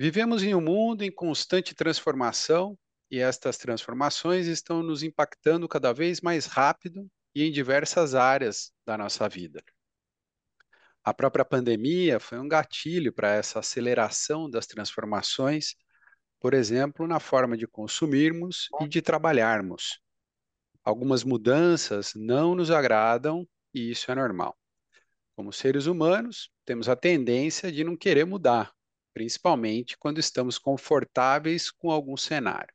Vivemos em um mundo em constante transformação e estas transformações estão nos impactando cada vez mais rápido e em diversas áreas da nossa vida. A própria pandemia foi um gatilho para essa aceleração das transformações, por exemplo, na forma de consumirmos e de trabalharmos. Algumas mudanças não nos agradam e isso é normal. Como seres humanos, temos a tendência de não querer mudar, principalmente quando estamos confortáveis com algum cenário.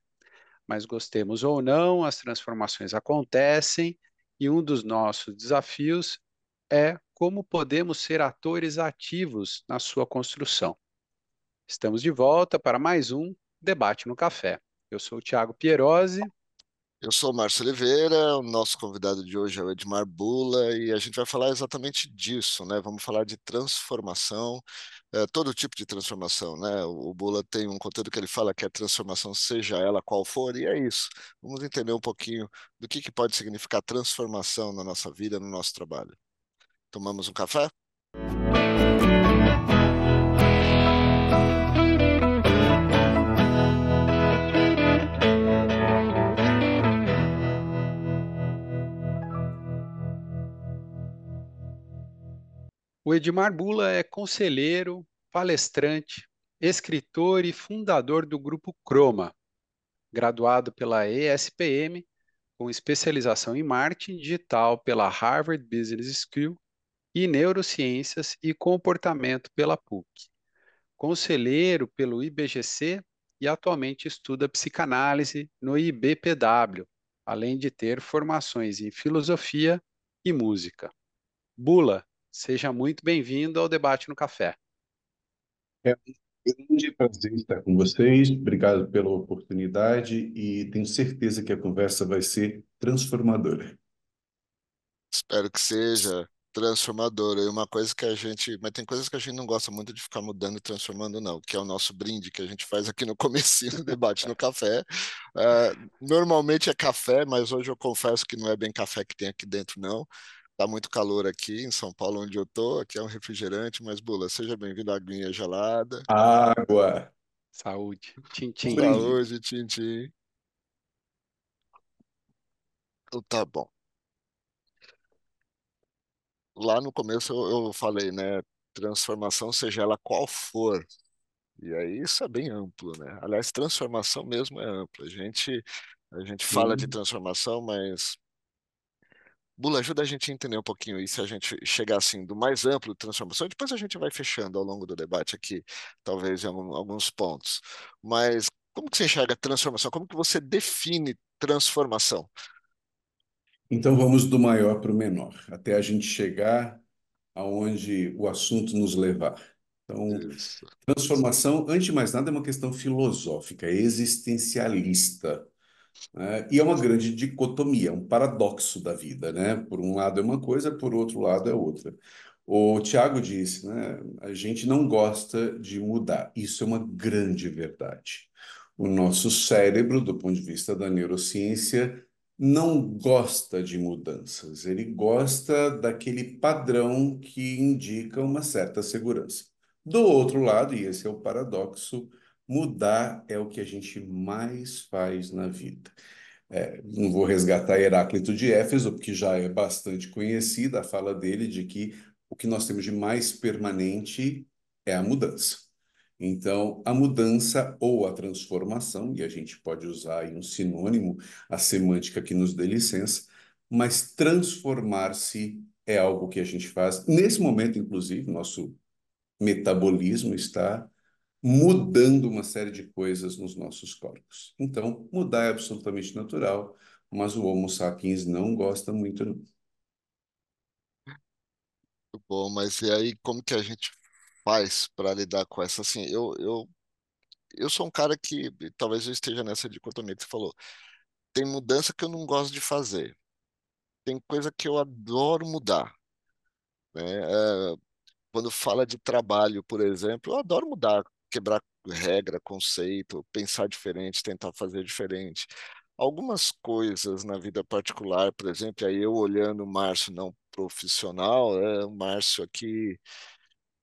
Mas gostemos ou não, as transformações acontecem e um dos nossos desafios é como podemos ser atores ativos na sua construção. Estamos de volta para mais um Debate no Café. Eu sou o Tiago Pierosi. Eu sou o Márcio Oliveira, o nosso convidado de hoje é o Edmar Bula e a gente vai falar exatamente disso, né? Vamos falar de transformação, é, todo tipo de transformação, né? O Bula tem um conteúdo que ele fala que é transformação, seja ela qual for, e é isso. Vamos entender um pouquinho do que, que pode significar transformação na nossa vida, no nosso trabalho. Tomamos um café? O Edmar Bula é conselheiro, palestrante, escritor e fundador do Grupo Croma, graduado pela ESPM, com especialização em marketing digital pela Harvard Business School e neurociências e comportamento pela PUC. Conselheiro pelo IBGC e atualmente estuda psicanálise no IBPW, além de ter formações em filosofia e música. Bula, Seja muito bem-vindo ao Debate no Café. É um grande prazer estar com vocês. Obrigado pela oportunidade e tenho certeza que a conversa vai ser transformadora. Espero que seja transformadora. E uma coisa que a gente, mas tem coisas que a gente não gosta muito de ficar mudando e transformando não, que é o nosso brinde que a gente faz aqui no comecinho do debate no café. Uh, normalmente é café, mas hoje eu confesso que não é bem café que tem aqui dentro não. Tá muito calor aqui em São Paulo, onde eu tô. Aqui é um refrigerante, mas Bula, seja bem-vindo à aguinha gelada. Água. Saúde. Tchim, Saúde, tchim, tchim. Então, tá bom. Lá no começo eu, eu falei, né? Transformação, seja ela qual for. E aí isso é bem amplo, né? Aliás, transformação mesmo é amplo. A gente, a gente fala de transformação, mas Bula, ajuda a gente a entender um pouquinho isso, a gente chegar assim do mais amplo de transformação, depois a gente vai fechando ao longo do debate aqui, talvez em alguns pontos. Mas como que você enxerga transformação? Como que você define transformação? Então vamos do maior para o menor, até a gente chegar aonde o assunto nos levar. Então, Isso. transformação, antes de mais nada, é uma questão filosófica, existencialista. Né? E é uma grande dicotomia, um paradoxo da vida, né? Por um lado é uma coisa, por outro lado é outra. O Tiago disse, né? A gente não gosta de mudar. Isso é uma grande verdade. O nosso cérebro, do ponto de vista da neurociência, não gosta de mudanças. Ele gosta daquele padrão que indica uma certa segurança. Do outro lado, e esse é o paradoxo, Mudar é o que a gente mais faz na vida. É, não vou resgatar Heráclito de Éfeso, porque já é bastante conhecida a fala dele de que o que nós temos de mais permanente é a mudança. Então, a mudança ou a transformação, e a gente pode usar um sinônimo, a semântica que nos dê licença, mas transformar-se é algo que a gente faz. Nesse momento, inclusive, nosso metabolismo está mudando uma série de coisas nos nossos corpos. Então, mudar é absolutamente natural, mas o Homo sapiens não gosta muito. Não. Bom, mas e aí como que a gente faz para lidar com essa? Assim, eu, eu, eu sou um cara que talvez eu esteja nessa dicotomia que você falou. Tem mudança que eu não gosto de fazer. Tem coisa que eu adoro mudar. Né? É, quando fala de trabalho, por exemplo, eu adoro mudar quebrar regra, conceito, pensar diferente, tentar fazer diferente. Algumas coisas na vida particular, por exemplo, aí eu olhando o Márcio não profissional, é, o Márcio aqui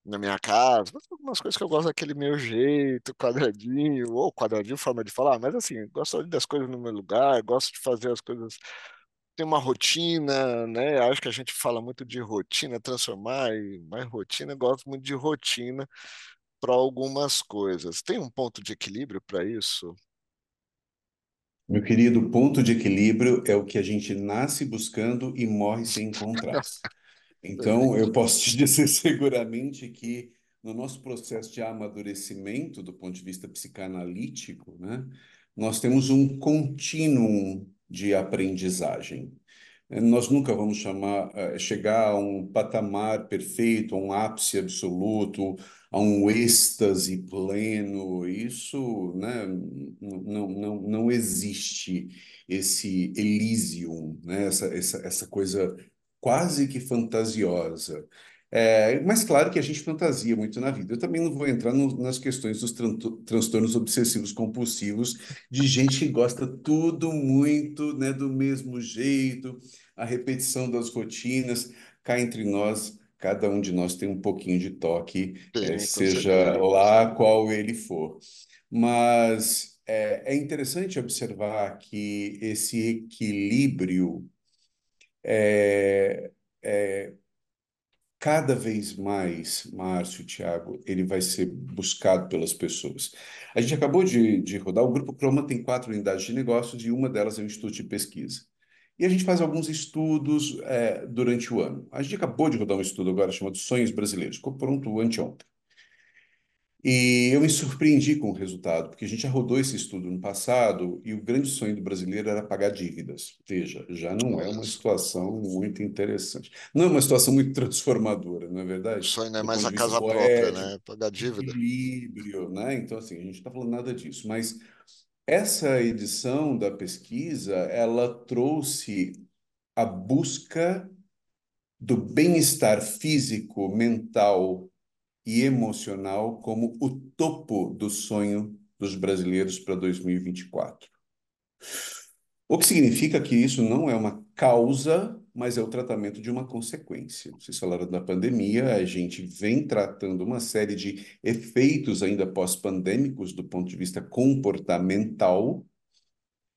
na minha casa, algumas coisas que eu gosto daquele meu jeito, quadradinho, ou quadradinho, forma de falar, mas assim, gosto das coisas no meu lugar, gosto de fazer as coisas. Tem uma rotina, né? Acho que a gente fala muito de rotina, transformar em mais rotina, gosto muito de rotina para algumas coisas. Tem um ponto de equilíbrio para isso? Meu querido, ponto de equilíbrio é o que a gente nasce buscando e morre sem encontrar. Então, eu posso te dizer seguramente que no nosso processo de amadurecimento, do ponto de vista psicanalítico, né, nós temos um contínuo de aprendizagem. Nós nunca vamos chamar, eh, chegar a um patamar perfeito, a um ápice absoluto, a um êxtase pleno. Isso, né, não, não, não existe esse Elysium, né, essa, essa, essa coisa quase que fantasiosa. É, mas claro que a gente fantasia muito na vida. Eu também não vou entrar no, nas questões dos tran transtornos obsessivos compulsivos, de gente que gosta tudo muito, né, do mesmo jeito, a repetição das rotinas. Cá entre nós, cada um de nós tem um pouquinho de toque, é, seja lá qual ele for. Mas é, é interessante observar que esse equilíbrio é, é, cada vez mais, Márcio, Thiago, ele vai ser buscado pelas pessoas. A gente acabou de, de rodar, o Grupo Croma tem quatro unidades de negócios e uma delas é o Instituto de Pesquisa. E a gente faz alguns estudos é, durante o ano. A gente acabou de rodar um estudo agora chamado Sonhos Brasileiros, ficou pronto anteontem. E eu me surpreendi com o resultado, porque a gente já rodou esse estudo no passado e o grande sonho do brasileiro era pagar dívidas. Veja, já não é uma situação muito interessante. Não é uma situação muito transformadora, não é verdade? O sonho não é mais a casa própria, né? Pagar dívida. Equilíbrio, né? Então, assim, a gente está falando nada disso. Mas essa edição da pesquisa, ela trouxe a busca do bem-estar físico, mental e emocional como o topo do sonho dos brasileiros para 2024. O que significa que isso não é uma causa, mas é o tratamento de uma consequência. Vocês falaram da pandemia, a gente vem tratando uma série de efeitos ainda pós-pandêmicos do ponto de vista comportamental,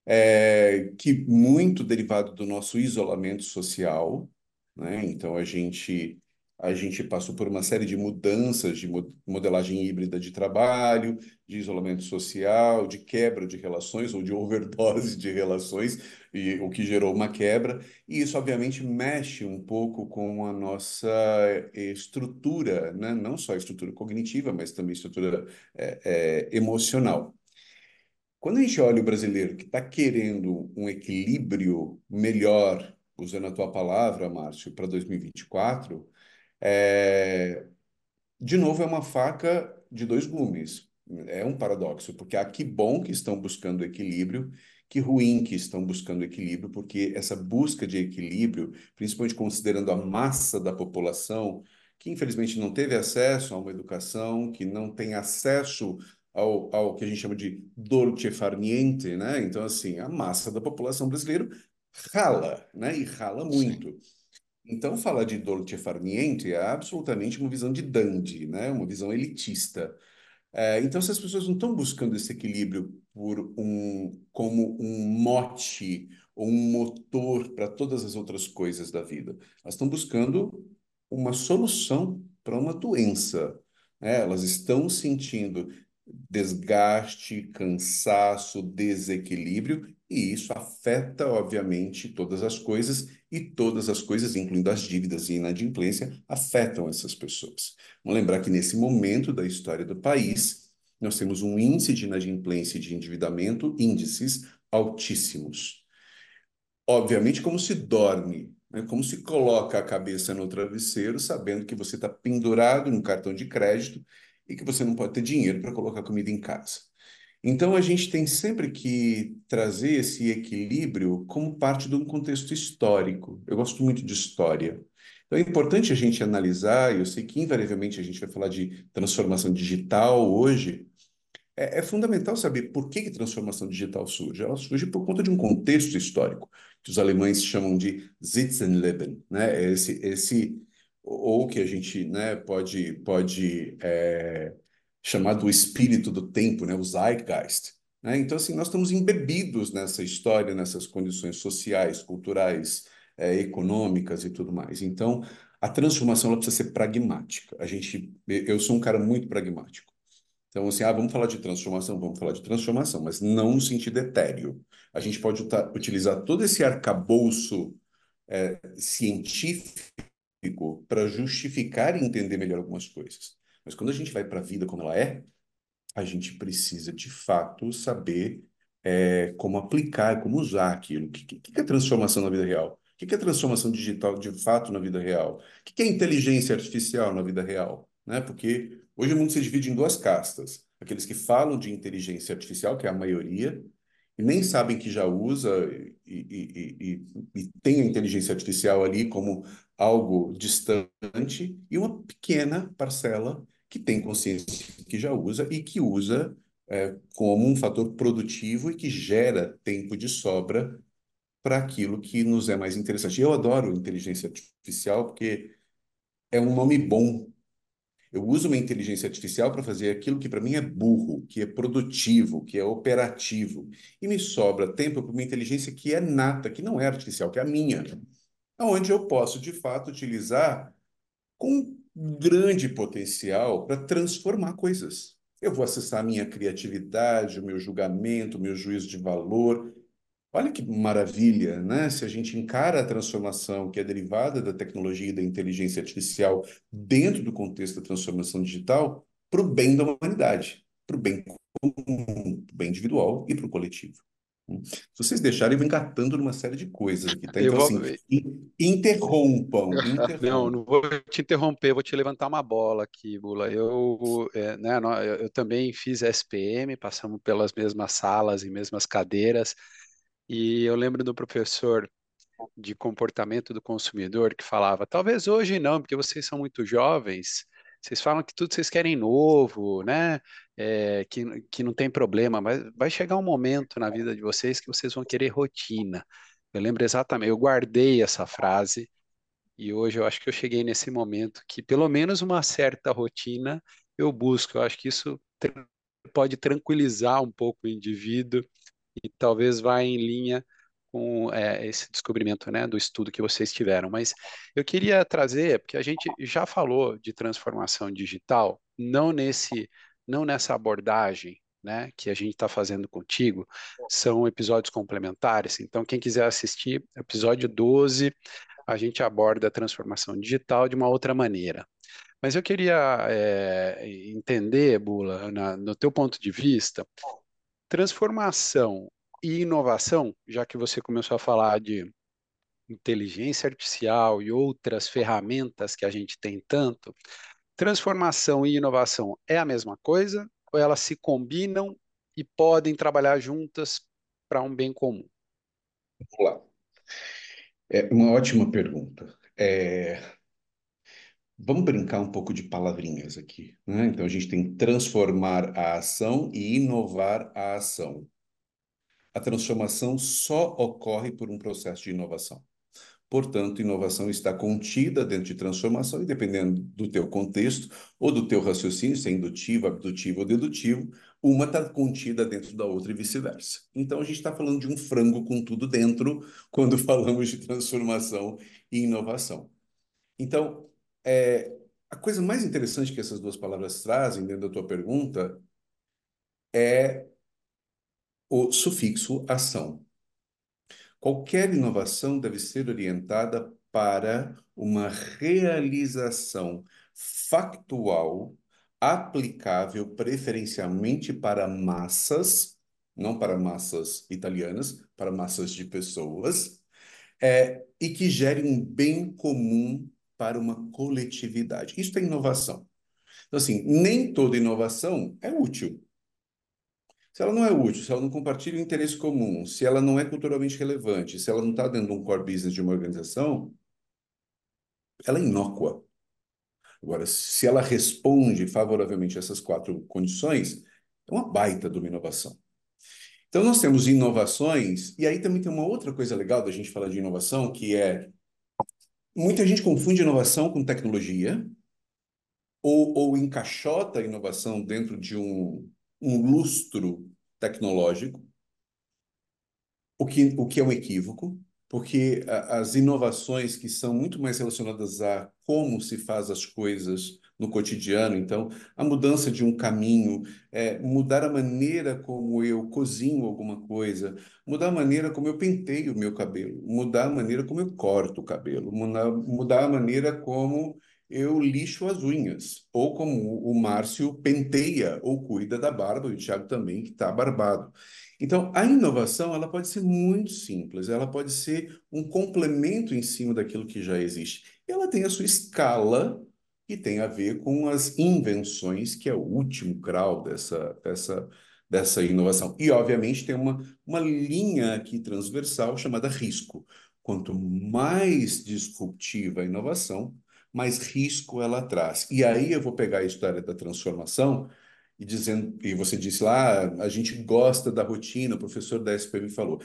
é, que muito derivado do nosso isolamento social, né? Então a gente a gente passou por uma série de mudanças de modelagem híbrida de trabalho, de isolamento social, de quebra de relações ou de overdose de relações, e o que gerou uma quebra. E isso, obviamente, mexe um pouco com a nossa estrutura, né? não só a estrutura cognitiva, mas também a estrutura é, é, emocional. Quando a gente olha o brasileiro que está querendo um equilíbrio melhor, usando a tua palavra, Márcio, para 2024, é, de novo, é uma faca de dois gumes. É um paradoxo, porque há que bom que estão buscando equilíbrio, que ruim que estão buscando equilíbrio, porque essa busca de equilíbrio, principalmente considerando a massa da população, que infelizmente não teve acesso a uma educação, que não tem acesso ao, ao que a gente chama de dolce far niente, né? Então, assim, a massa da população brasileira rala, né? E rala muito. Sim. Então, falar de dolce far niente é absolutamente uma visão de dandy, né? uma visão elitista. É, então, se as pessoas não estão buscando esse equilíbrio por um, como um mote ou um motor para todas as outras coisas da vida, elas estão buscando uma solução para uma doença. Né? Elas estão sentindo desgaste, cansaço, desequilíbrio, e isso afeta, obviamente, todas as coisas, e todas as coisas, incluindo as dívidas e inadimplência, afetam essas pessoas. Vamos lembrar que nesse momento da história do país, nós temos um índice de inadimplência e de endividamento, índices altíssimos. Obviamente, como se dorme, né? como se coloca a cabeça no travesseiro, sabendo que você está pendurado no cartão de crédito e que você não pode ter dinheiro para colocar comida em casa. Então, a gente tem sempre que trazer esse equilíbrio como parte de um contexto histórico. Eu gosto muito de história. Então, é importante a gente analisar, eu sei que invariavelmente a gente vai falar de transformação digital hoje, é, é fundamental saber por que, que transformação digital surge. Ela surge por conta de um contexto histórico, que os alemães chamam de Sitzenleben, né? É esse, esse ou que a gente né, pode, pode é, chamar do espírito do tempo, né, o zeitgeist. Né? Então, assim, nós estamos embebidos nessa história, nessas condições sociais, culturais, é, econômicas e tudo mais. Então, a transformação ela precisa ser pragmática. A gente, eu sou um cara muito pragmático. Então, assim, ah, vamos falar de transformação, vamos falar de transformação, mas não no sentido etéreo. A gente pode utilizar todo esse arcabouço é, científico para justificar e entender melhor algumas coisas. Mas quando a gente vai para a vida como ela é, a gente precisa, de fato, saber é, como aplicar, como usar aquilo. O que, que, é transformação na vida real? O que é transformação digital de fato na vida real? O que é inteligência artificial na vida real? Né? Porque hoje o mundo se divide em duas castas. Aqueles que falam de inteligência artificial, que é a maioria, e nem sabem que já usa e, e, e, e, tem a inteligência artificial ali como algo distante, e uma pequena parcela que tem consciência que já usa e que usa é, como um fator produtivo e que gera tempo de sobra para aquilo que nos é mais interessante. Eu adoro inteligência artificial porque é um nome bom. Eu uso uma inteligência artificial para fazer aquilo que para mim é burro, que é produtivo, que é operativo. E me sobra tempo para uma inteligência que é nata, que não é artificial, que é a minha. Onde eu posso, de fato, utilizar com grande potencial para transformar coisas. Eu vou acessar a minha criatividade, o meu julgamento, o meu juízo de valor. Olha que maravilha, né? Se a gente encara a transformação que é derivada da tecnologia e da inteligência artificial dentro do contexto da transformação digital para o bem da humanidade, para o bem comum, para o bem individual e para o coletivo. Se vocês deixarem, eu vou engatando numa série de coisas aqui, tá? Então, vou... assim, interrompam, interrompam. Não, não vou te interromper, vou te levantar uma bola aqui, Bula. Eu, é, né, eu também fiz SPM, passamos pelas mesmas salas e mesmas cadeiras, e eu lembro do professor de comportamento do consumidor que falava, talvez hoje não, porque vocês são muito jovens, vocês falam que tudo vocês querem novo, né? É, que, que não tem problema, mas vai chegar um momento na vida de vocês que vocês vão querer rotina. Eu lembro exatamente, eu guardei essa frase e hoje eu acho que eu cheguei nesse momento que pelo menos uma certa rotina eu busco. Eu acho que isso pode tranquilizar um pouco o indivíduo e talvez vá em linha com é, esse descobrimento né, do estudo que vocês tiveram. Mas eu queria trazer, porque a gente já falou de transformação digital, não nesse, não nessa abordagem né, que a gente está fazendo contigo, são episódios complementares. Então, quem quiser assistir, episódio 12, a gente aborda a transformação digital de uma outra maneira. Mas eu queria é, entender, Bula, na, no teu ponto de vista, transformação e inovação, já que você começou a falar de inteligência artificial e outras ferramentas que a gente tem tanto, transformação e inovação é a mesma coisa ou elas se combinam e podem trabalhar juntas para um bem comum? Vamos lá. É uma ótima pergunta. É... Vamos brincar um pouco de palavrinhas aqui. Né? Então, a gente tem transformar a ação e inovar a ação a transformação só ocorre por um processo de inovação. Portanto, inovação está contida dentro de transformação e dependendo do teu contexto ou do teu raciocínio, se é indutivo, abdutivo ou dedutivo, uma está contida dentro da outra e vice-versa. Então, a gente está falando de um frango com tudo dentro quando falamos de transformação e inovação. Então, é, a coisa mais interessante que essas duas palavras trazem dentro da tua pergunta é o sufixo ação. Qualquer inovação deve ser orientada para uma realização factual aplicável preferencialmente para massas, não para massas italianas, para massas de pessoas, é, e que gere um bem comum para uma coletividade. Isso é inovação. Então, assim, nem toda inovação é útil. Se ela não é útil, se ela não compartilha o interesse comum, se ela não é culturalmente relevante, se ela não está dentro de um core business de uma organização, ela é inócua. Agora, se ela responde favoravelmente a essas quatro condições, é uma baita de uma inovação. Então, nós temos inovações, e aí também tem uma outra coisa legal da gente falar de inovação, que é muita gente confunde inovação com tecnologia, ou, ou encaixota a inovação dentro de um, um lustro tecnológico, o que, o que é um equívoco, porque as inovações que são muito mais relacionadas a como se faz as coisas no cotidiano. Então, a mudança de um caminho, é, mudar a maneira como eu cozinho alguma coisa, mudar a maneira como eu penteio o meu cabelo, mudar a maneira como eu corto o cabelo, mudar, mudar a maneira como eu lixo as unhas, ou como o Márcio penteia ou cuida da barba, e o Thiago também, que está barbado. Então, a inovação ela pode ser muito simples, ela pode ser um complemento em cima daquilo que já existe. Ela tem a sua escala que tem a ver com as invenções, que é o último grau dessa, dessa, dessa inovação. E, obviamente, tem uma, uma linha aqui transversal chamada risco. Quanto mais disruptiva a inovação, mais risco ela traz. E aí eu vou pegar a história da transformação e dizendo, e você disse lá, a gente gosta da rotina, o professor da SPM falou.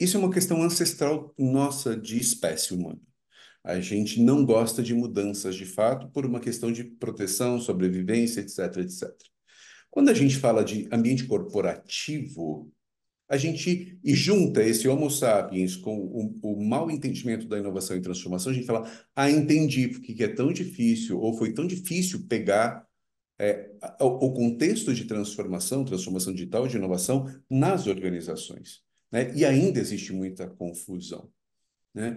Isso é uma questão ancestral nossa de espécie humana. A gente não gosta de mudanças de fato por uma questão de proteção, sobrevivência, etc, etc. Quando a gente fala de ambiente corporativo, a gente junta esse Homo sapiens com o, o mau entendimento da inovação e transformação, a gente fala, ah, entendi porque é tão difícil, ou foi tão difícil pegar é, o, o, contexto de transformação, transformação digital, de inovação nas organizações. Né? E ainda existe muita confusão. Né?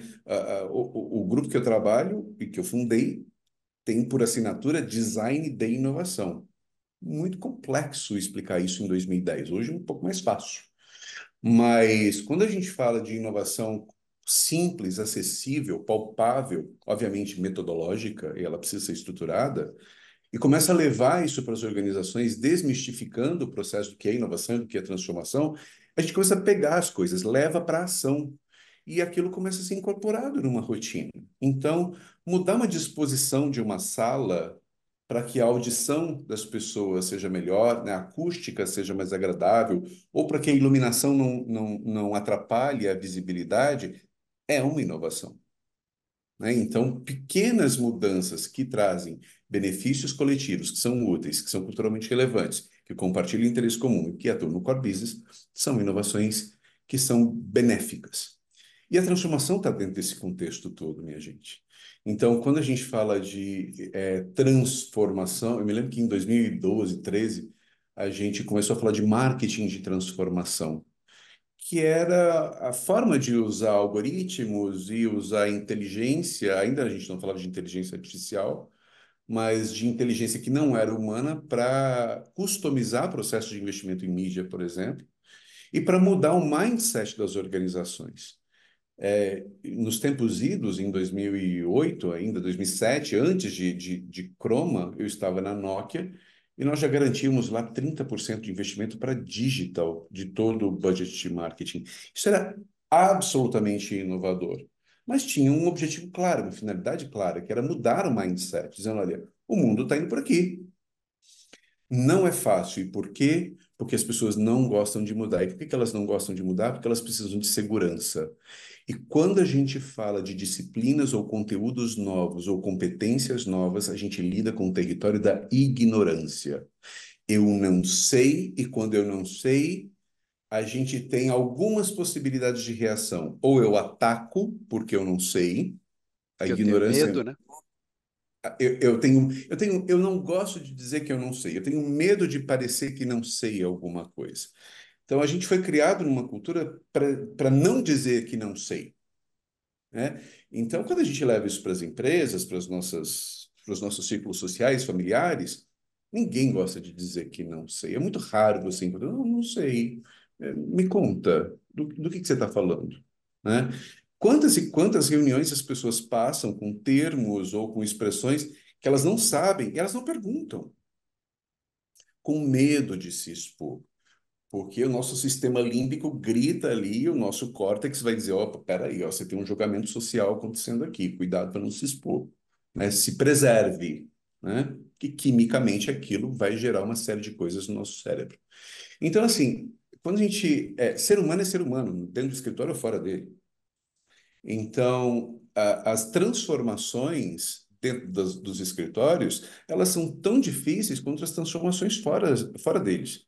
o, o, grupo que eu trabalho e que eu fundei tem por assinatura Design de Inovação. Muito complexo explicar isso em 2010. Hoje é um pouco mais fácil. Mas quando a gente fala de inovação simples, acessível, palpável, obviamente metodológica, e ela precisa ser estruturada, e começa a levar isso para as organizações, desmistificando o processo do que é inovação, do que é transformação, a gente começa a pegar as coisas, leva para a ação e aquilo começa a ser incorporado numa rotina. Então, mudar uma disposição de uma sala para que a audição das pessoas seja melhor, né, a acústica seja mais agradável, ou para que a iluminação não, não, não atrapalhe a visibilidade, é uma inovação. Né? Então, pequenas mudanças que trazem benefícios coletivos, que são úteis, que são culturalmente relevantes, que compartilham interesse comum e que atuam no core business, são inovações que são benéficas. E a transformação está dentro desse contexto todo, minha gente. Então, quando a gente fala de é, transformação, eu me lembro que em 2012, 13, a gente começou a falar de marketing de transformação, que era a forma de usar algoritmos e usar inteligência, ainda a gente não falava de inteligência artificial, mas de inteligência que não era humana para customizar processos de investimento em mídia, por exemplo, e para mudar o mindset das organizações. É, nos tempos idos, em 2008, ainda 2007, antes de, de, de Chroma, eu estava na Nokia e nós já garantíamos lá 30% de investimento para digital de todo o budget de marketing. Isso era absolutamente inovador, mas tinha um objetivo claro, uma finalidade clara, que era mudar o mindset, dizendo, olha, o mundo está indo por aqui. Não é fácil. E por quê? Porque as pessoas não gostam de mudar. E por que elas não gostam de mudar? Porque elas precisam de segurança. E quando a gente fala de disciplinas ou conteúdos novos ou competências novas, a gente lida com o território da ignorância. Eu não sei, e quando eu não sei, a gente tem algumas possibilidades de reação. Ou eu ataco, porque eu não sei. A eu ignorância. Tenho medo, né? Eu, eu, tenho, eu tenho, eu não gosto de dizer que eu não sei. Eu tenho medo de parecer que não sei alguma coisa. Então, a gente foi criado numa cultura para não dizer que não sei. Né? Então, quando a gente leva isso para as empresas, para, os nossos círculos sociais, familiares, ninguém gosta de dizer que não sei. É muito raro você encontrar, não, não sei. É, me conta, do, do que, que você está falando? Né? Quantas e quantas reuniões as pessoas passam com termos ou com expressões que elas não sabem, elas não perguntam, com medo de se expor. Porque o nosso sistema límbico grita ali, o nosso córtex vai dizer, opa, peraí, ó, você tem um julgamento social acontecendo aqui, cuidado para não se expor, né? Se preserve, né? Que quimicamente aquilo vai gerar uma série de coisas no nosso cérebro. Então, assim, quando a gente... É, ser humano é ser humano, dentro do escritório ou fora dele. Então, a, as transformações dentro das, dos escritórios, elas são tão difíceis quanto as transformações fora, fora deles,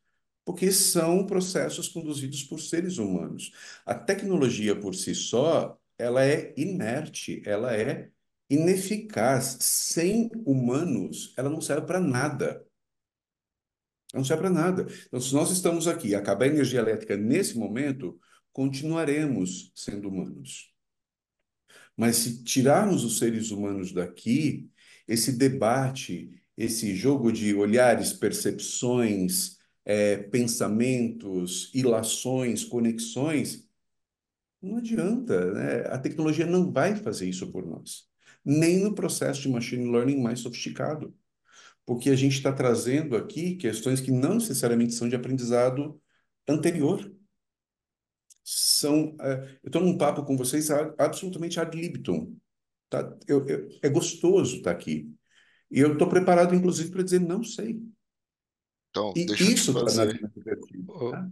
porque são processos conduzidos por seres humanos. A tecnologia por si só, ela é inerte, ela é ineficaz. Sem humanos, ela não serve para nada. Não serve para nada. Então, se nós estamos aqui, acabar a energia elétrica nesse momento, continuaremos sendo humanos. Mas se tirarmos os seres humanos daqui, esse debate, esse jogo de olhares, percepções, é, pensamentos, ilações, conexões, não adianta, né? A tecnologia não vai fazer isso por nós, nem no processo de machine learning mais sofisticado, porque a gente está trazendo aqui questões que não necessariamente são de aprendizado anterior são. É, eu estou num papo com vocês absolutamente ad libitum. Tá? Eu, eu, é gostoso estar tá aqui. E eu estou preparado, inclusive, para dizer não sei. Então, e deixa isso está na vida tá?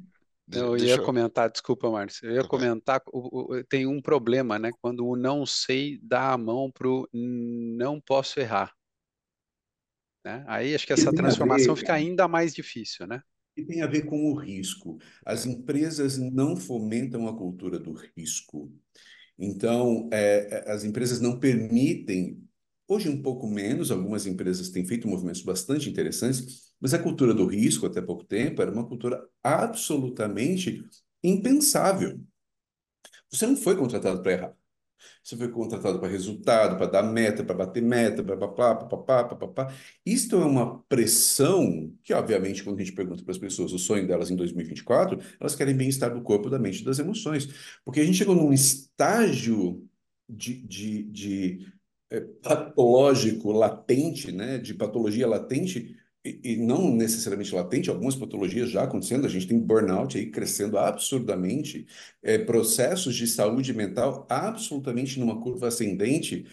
Eu ia comentar, desculpa, Márcio, eu ia comentar, o, o, tem um problema, né? Quando o não sei dá a mão para o não posso errar. Né? Aí acho que essa transformação ver, fica ainda mais difícil, né? que tem a ver com o risco. As empresas não fomentam a cultura do risco. Então, é, é, as empresas não permitem, hoje um pouco menos, algumas empresas têm feito movimentos bastante interessantes, mas a cultura do risco, até pouco tempo, era uma cultura absolutamente impensável. Você não foi contratado para errar. Você foi contratado para resultado, para dar meta, para bater meta, papapá, papapá, papapá. Isto é uma pressão que, obviamente, quando a gente pergunta para as pessoas o sonho delas em 2024, elas querem bem-estar do corpo, da mente e das emoções. Porque a gente chegou num estágio de, de, de é, patológico latente, né, de patologia latente, e, não necessariamente latente, algumas patologias já acontecendo, a gente tem burnout aí crescendo absurdamente, é, processos de saúde mental absolutamente numa curva ascendente.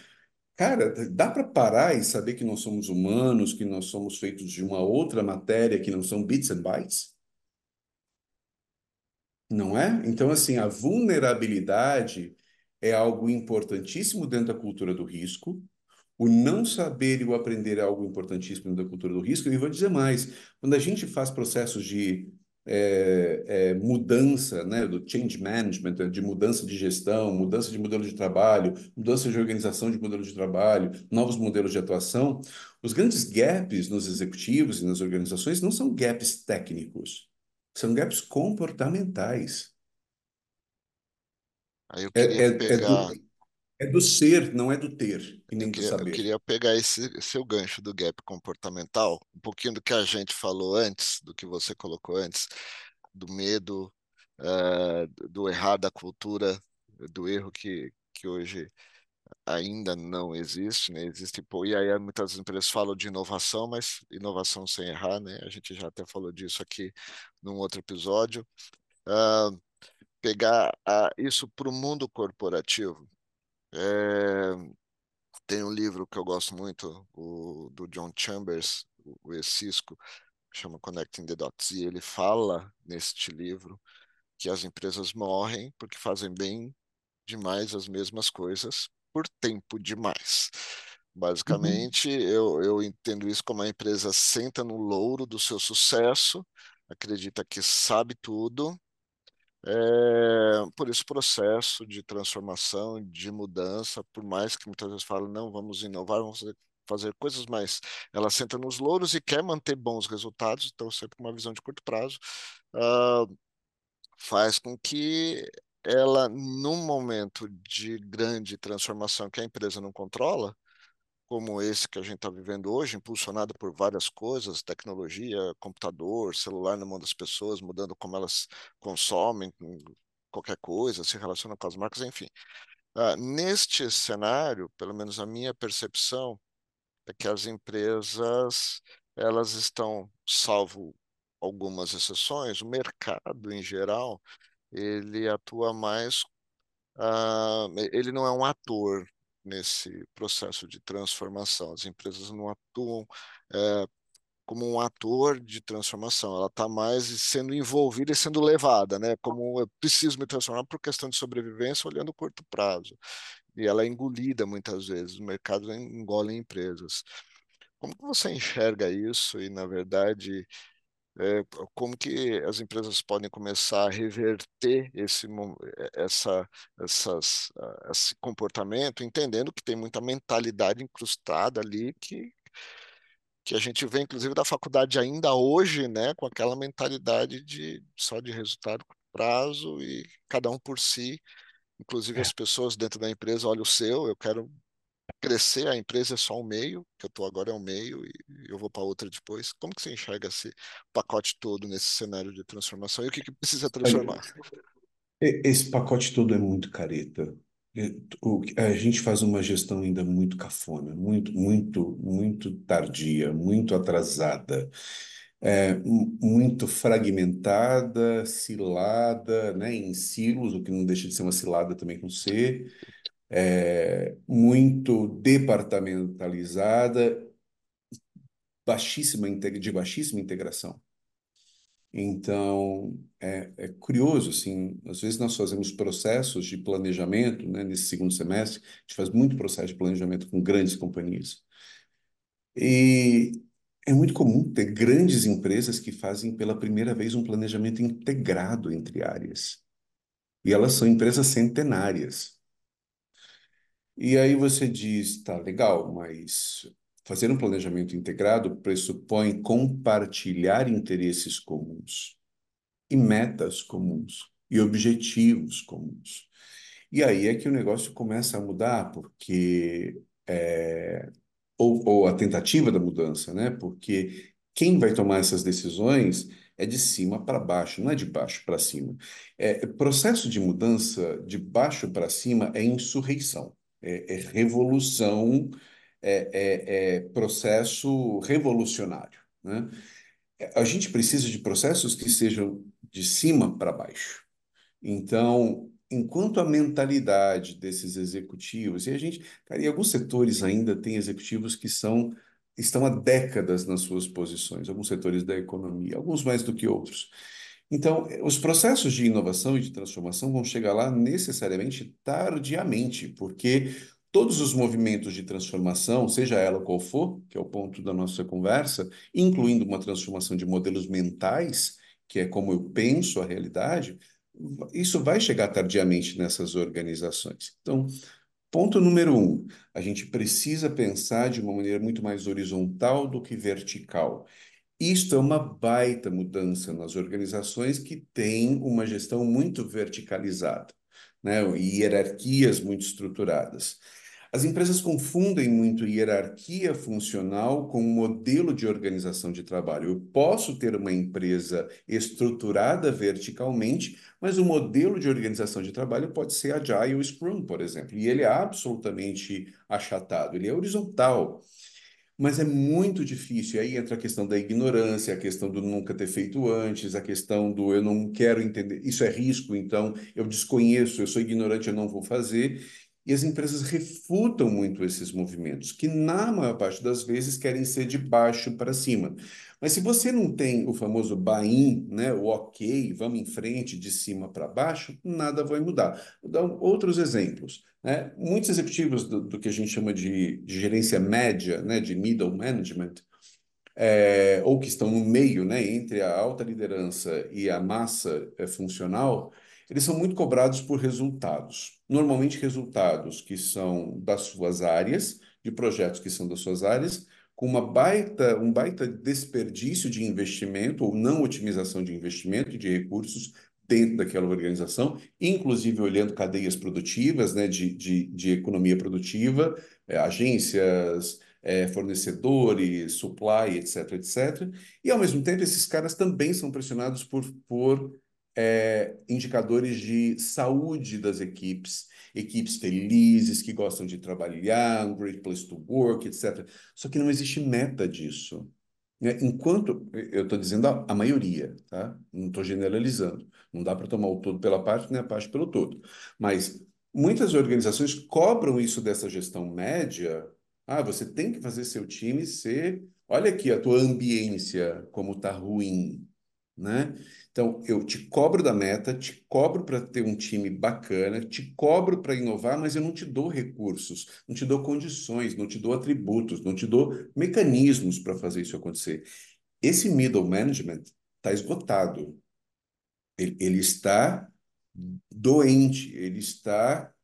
Cara, dá para parar e saber que nós somos humanos, que nós somos feitos de uma outra matéria, que não são bits and bytes? Não é? Então, assim, a vulnerabilidade é algo importantíssimo dentro da cultura do risco, o não saber e o aprender é algo importantíssimo da cultura do risco. E vou dizer mais: quando a gente faz processos de é, é, mudança, né, do change management, de mudança de gestão, mudança de modelo de trabalho, mudança de organização de modelo de trabalho, novos modelos de atuação, os grandes gaps nos executivos e nas organizações não são gaps técnicos, são gaps comportamentais. Aí eu queria é, é, pegar... é do, é do ser, não é do ter, e nem eu queria, do saber. Eu queria pegar esse seu gancho do gap comportamental, um pouquinho do que a gente falou antes, do que você colocou antes, do medo, uh, do errar da cultura, do erro que, que hoje ainda não existe, né? Existe, pô, e aí muitas empresas falam de inovação, mas inovação sem errar, né? A gente já até falou disso aqui num outro episódio. Uh, pegar uh, isso para o mundo corporativo. É, tem um livro que eu gosto muito, o, do John Chambers, o, o Cisco, chama Connecting the Dots, e ele fala neste livro que as empresas morrem porque fazem bem demais as mesmas coisas por tempo demais. Basicamente, uhum. eu, eu entendo isso como a empresa senta no louro do seu sucesso, acredita que sabe tudo, é, por esse processo de transformação, de mudança, por mais que muitas vezes falem, não, vamos inovar, vamos fazer, fazer coisas, mas ela senta nos louros e quer manter bons resultados, então sempre uma visão de curto prazo, uh, faz com que ela, num momento de grande transformação que a empresa não controla, como esse que a gente está vivendo hoje, impulsionado por várias coisas, tecnologia, computador, celular na mão das pessoas, mudando como elas consomem qualquer coisa, se relacionam com as marcas, enfim. Uh, neste cenário, pelo menos a minha percepção é que as empresas elas estão, salvo algumas exceções, o mercado em geral ele atua mais, uh, ele não é um ator nesse processo de transformação. As empresas não atuam é, como um ator de transformação, ela está mais sendo envolvida e sendo levada, né? Como eu preciso me transformar por questão de sobrevivência, olhando o curto prazo. E ela é engolida muitas vezes, o mercado engole empresas. Como que você enxerga isso e, na verdade, é, como que as empresas podem começar a reverter esse, essa, essas, esse comportamento, entendendo que tem muita mentalidade incrustada ali que que a gente vê, inclusive, da faculdade ainda hoje, né, com aquela mentalidade de só de resultado prazo e cada um por si. Inclusive, as pessoas dentro da empresa, olha o seu, eu quero crescer, a empresa é só um meio, que eu estou agora é um meio e eu vou para outra depois. Como que você enxerga esse pacote todo nesse cenário de transformação e o que, que precisa transformar? Esse pacote todo é muito careta. A gente faz uma gestão ainda muito cafona, muito, muito, muito tardia, muito atrasada, é, muito fragmentada, cilada, né, em silos, o que não deixa de ser uma cilada também com C, é, muito departamentalizada, baixíssima, de baixíssima integração. Então, é, é, curioso, assim, às vezes nós fazemos processos de planejamento, né, nesse segundo semestre, a gente faz muito processo de planejamento com grandes companhias. E é muito comum ter grandes empresas que fazem pela primeira vez um planejamento integrado entre áreas. E elas são empresas centenárias. E aí você diz, tá legal, mas Fazer um planejamento integrado pressupõe compartilhar interesses comuns e metas comuns e objetivos comuns. E aí é que o negócio começa a mudar, porque é, ou, ou a tentativa da mudança, né? Porque quem vai tomar essas decisões é de cima para baixo, não é de baixo para cima. É, processo de mudança de baixo para cima é insurreição, é, é revolução é, é, é processo revolucionário. Né? A gente precisa de processos que sejam de cima para baixo. Então, enquanto a mentalidade desses executivos, e a gente, cara, em alguns setores ainda tem executivos que são estão há décadas nas suas posições, alguns setores da economia, alguns mais do que outros. Então, os processos de inovação e de transformação vão chegar lá necessariamente tardiamente, porque todos os movimentos de transformação, seja ela qual for, que é o ponto da nossa conversa, incluindo uma transformação de modelos mentais, que é como eu penso a realidade, isso vai chegar tardiamente nessas organizações. Então, ponto número um, a gente precisa pensar de uma maneira muito mais horizontal do que vertical. Isto é uma baita mudança nas organizações que têm uma gestão muito verticalizada, né? e hierarquias muito estruturadas. As empresas confundem muito hierarquia funcional com modelo de organização de trabalho. Eu posso ter uma empresa estruturada verticalmente, mas o modelo de organização de trabalho pode ser Agile Scrum, por exemplo, e ele é absolutamente achatado, ele é horizontal. Mas é muito difícil. Aí entra a questão da ignorância, a questão do nunca ter feito antes, a questão do eu não quero entender. Isso é risco, então eu desconheço, eu sou ignorante, eu não vou fazer. E as empresas refutam muito esses movimentos, que na maior parte das vezes querem ser de baixo para cima. Mas se você não tem o famoso buy-in, né, o ok, vamos em frente, de cima para baixo, nada vai mudar. Vou dar outros exemplos. Né? Muitos executivos do, do que a gente chama de, de gerência média, né, de middle management, é, ou que estão no meio, né, entre a alta liderança e a massa é, funcional, eles são muito cobrados por resultados. Normalmente resultados que são das suas áreas, de projetos que são das suas áreas, com uma baita, um baita desperdício de investimento ou não otimização de investimento de recursos dentro daquela organização, inclusive olhando cadeias produtivas, né, de, de, de economia produtiva, é, agências, é, fornecedores, supply, etc., etc. E, ao mesmo tempo, esses caras também são pressionados por, por é, indicadores de saúde das equipes, equipes felizes, que gostam de trabalhar, um great place to work, etc. Só que não existe meta disso. Né? Enquanto, eu estou dizendo a, a, maioria, tá? não estou generalizando, não dá para tomar o todo pela parte, nem a parte pelo todo. Mas muitas organizações cobram isso dessa gestão média. Ah, você tem que fazer seu time ser olha aqui a tua ambiência, como está ruim, né? Então, eu te cobro da meta, te cobro para ter um time bacana, te cobro para inovar, mas eu não te dou recursos, não te dou condições, não te dou atributos, não te dou mecanismos para fazer isso acontecer. Esse middle management está esgotado. Ele, ele está doente, ele está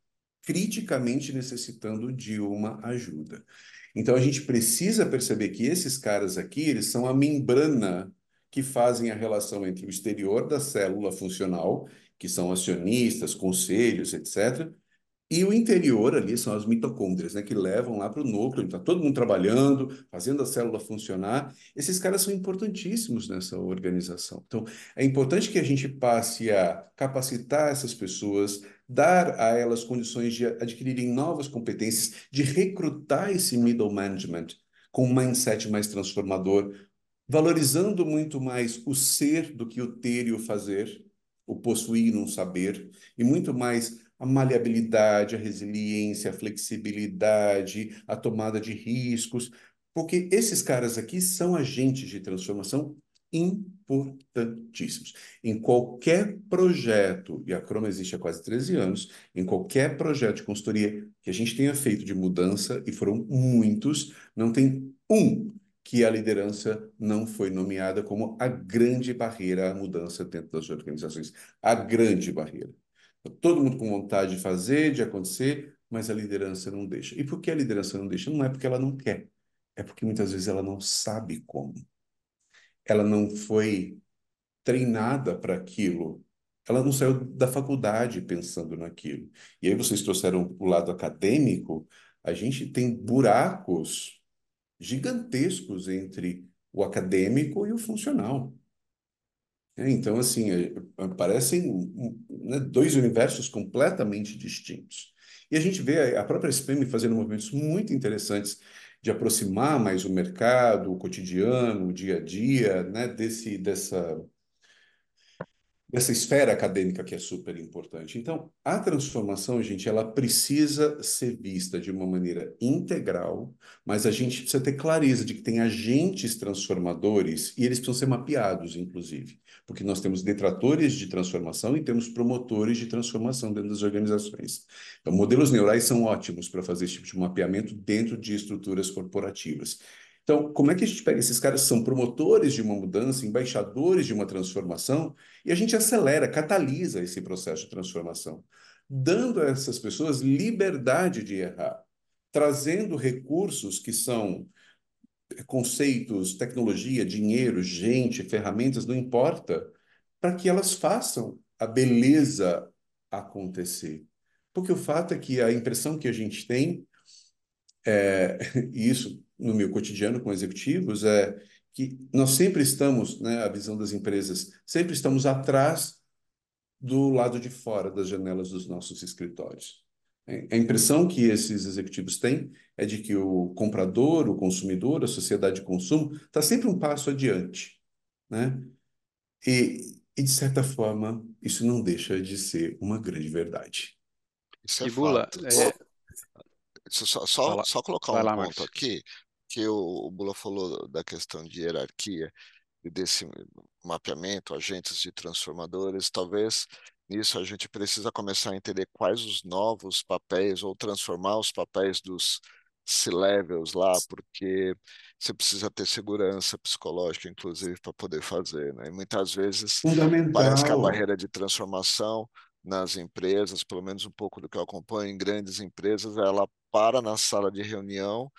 criticamente necessitando de uma ajuda. Então a gente precisa perceber que esses caras aqui, eles são a membrana que fazem a relação entre o exterior da célula funcional, que são acionistas, conselhos, etc., e o interior ali são as mitocôndrias, né, que levam lá para o núcleo, está todo mundo trabalhando, fazendo a célula funcionar. Esses caras são importantíssimos nessa organização. Então, é importante que a gente passe a capacitar essas pessoas, dar a elas condições de adquirirem novas competências, de recrutar esse middle management com um mindset mais transformador, valorizando muito mais o ser do que o ter e o fazer, o possuir e não saber, e muito mais a maleabilidade, a resiliência, a flexibilidade, a tomada de riscos, porque esses caras aqui são agentes de transformação importantíssimos. Em qualquer projeto, e a Chroma existe há quase 13 anos, em qualquer projeto de consultoria que a gente tenha feito de mudança, e foram muitos, não tem um que a liderança não foi nomeada como a grande barreira à mudança dentro das organizações. A grande barreira. Todo mundo com vontade de fazer, de acontecer, mas a liderança não deixa. E por que a liderança não deixa? Não é porque ela não quer, é porque muitas vezes ela não sabe como. Ela não foi treinada para aquilo. Ela não saiu da faculdade pensando naquilo. E aí vocês trouxeram o lado acadêmico, a gente tem buracos gigantescos entre o acadêmico e o funcional. É, então, assim, é, parecem né, dois universos completamente distintos. E a gente vê a própria SPM fazendo movimentos muito interessantes de aproximar mais o mercado, o cotidiano, o dia a dia, né, desse, dessa dessa esfera acadêmica que é super importante. Então, a transformação, gente, ela precisa ser vista de uma maneira integral, mas a gente precisa ter clareza de que tem agentes transformadores e eles precisam ser mapeados, inclusive, porque nós temos detratores de transformação e temos promotores de transformação dentro das organizações. Então, modelos neurais são ótimos para fazer esse tipo de mapeamento dentro de estruturas corporativas. Então, como é que a gente pega esses caras que são promotores de uma mudança, embaixadores de uma transformação, e a gente acelera, catalisa esse processo de transformação, dando a essas pessoas liberdade de errar, trazendo recursos que são conceitos, tecnologia, dinheiro, gente, ferramentas, não importa, para que elas façam a beleza acontecer. Porque o fato é que a impressão que a gente tem, é, e isso no meu cotidiano com executivos é que nós sempre estamos, né, a visão das empresas, sempre estamos atrás do lado de fora das janelas dos nossos escritórios. A impressão que esses executivos têm é de que o comprador, o consumidor, a sociedade de consumo está sempre um passo adiante, né? E, e, de certa forma, isso não deixa de ser uma grande verdade. Isso é e Bula, é... Só, só, só colocar um lá, ponto Marcos. aqui que o, o Bula falou da questão de hierarquia e desse mapeamento, agentes de transformadores, talvez nisso a gente precisa começar a entender quais os novos papéis ou transformar os papéis dos C-levels lá, porque você precisa ter segurança psicológica, inclusive, para poder fazer. Né? E muitas vezes parece que a barreira de transformação nas empresas, pelo menos um pouco do que eu acompanho em grandes empresas, ela para na sala de reunião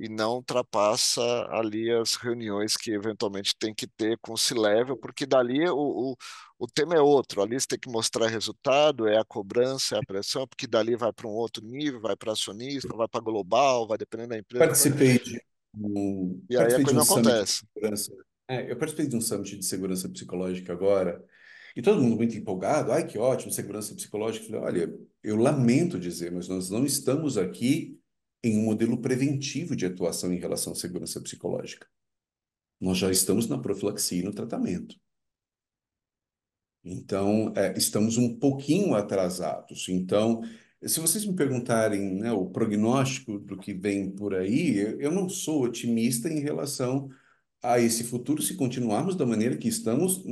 e não ultrapassa ali as reuniões que eventualmente tem que ter com o C-Level, porque dali o, o, o tema é outro, ali você tem que mostrar resultado, é a cobrança, é a pressão, porque dali vai para um outro nível, vai para acionista, vai para global, vai dependendo da empresa. Participei de um, e aí a coisa não acontece. É, eu participei de um summit de segurança psicológica agora, e todo mundo muito empolgado, ai que ótimo, segurança psicológica. Olha, eu lamento dizer, mas nós não estamos aqui em um modelo preventivo de atuação em relação à segurança psicológica. Nós já estamos na profilaxia e no tratamento. Então, é, estamos um pouquinho atrasados. Então, se vocês me perguntarem, né, o prognóstico do que vem por aí, eu, eu não sou otimista em relação a esse futuro se continuarmos da maneira que estamos,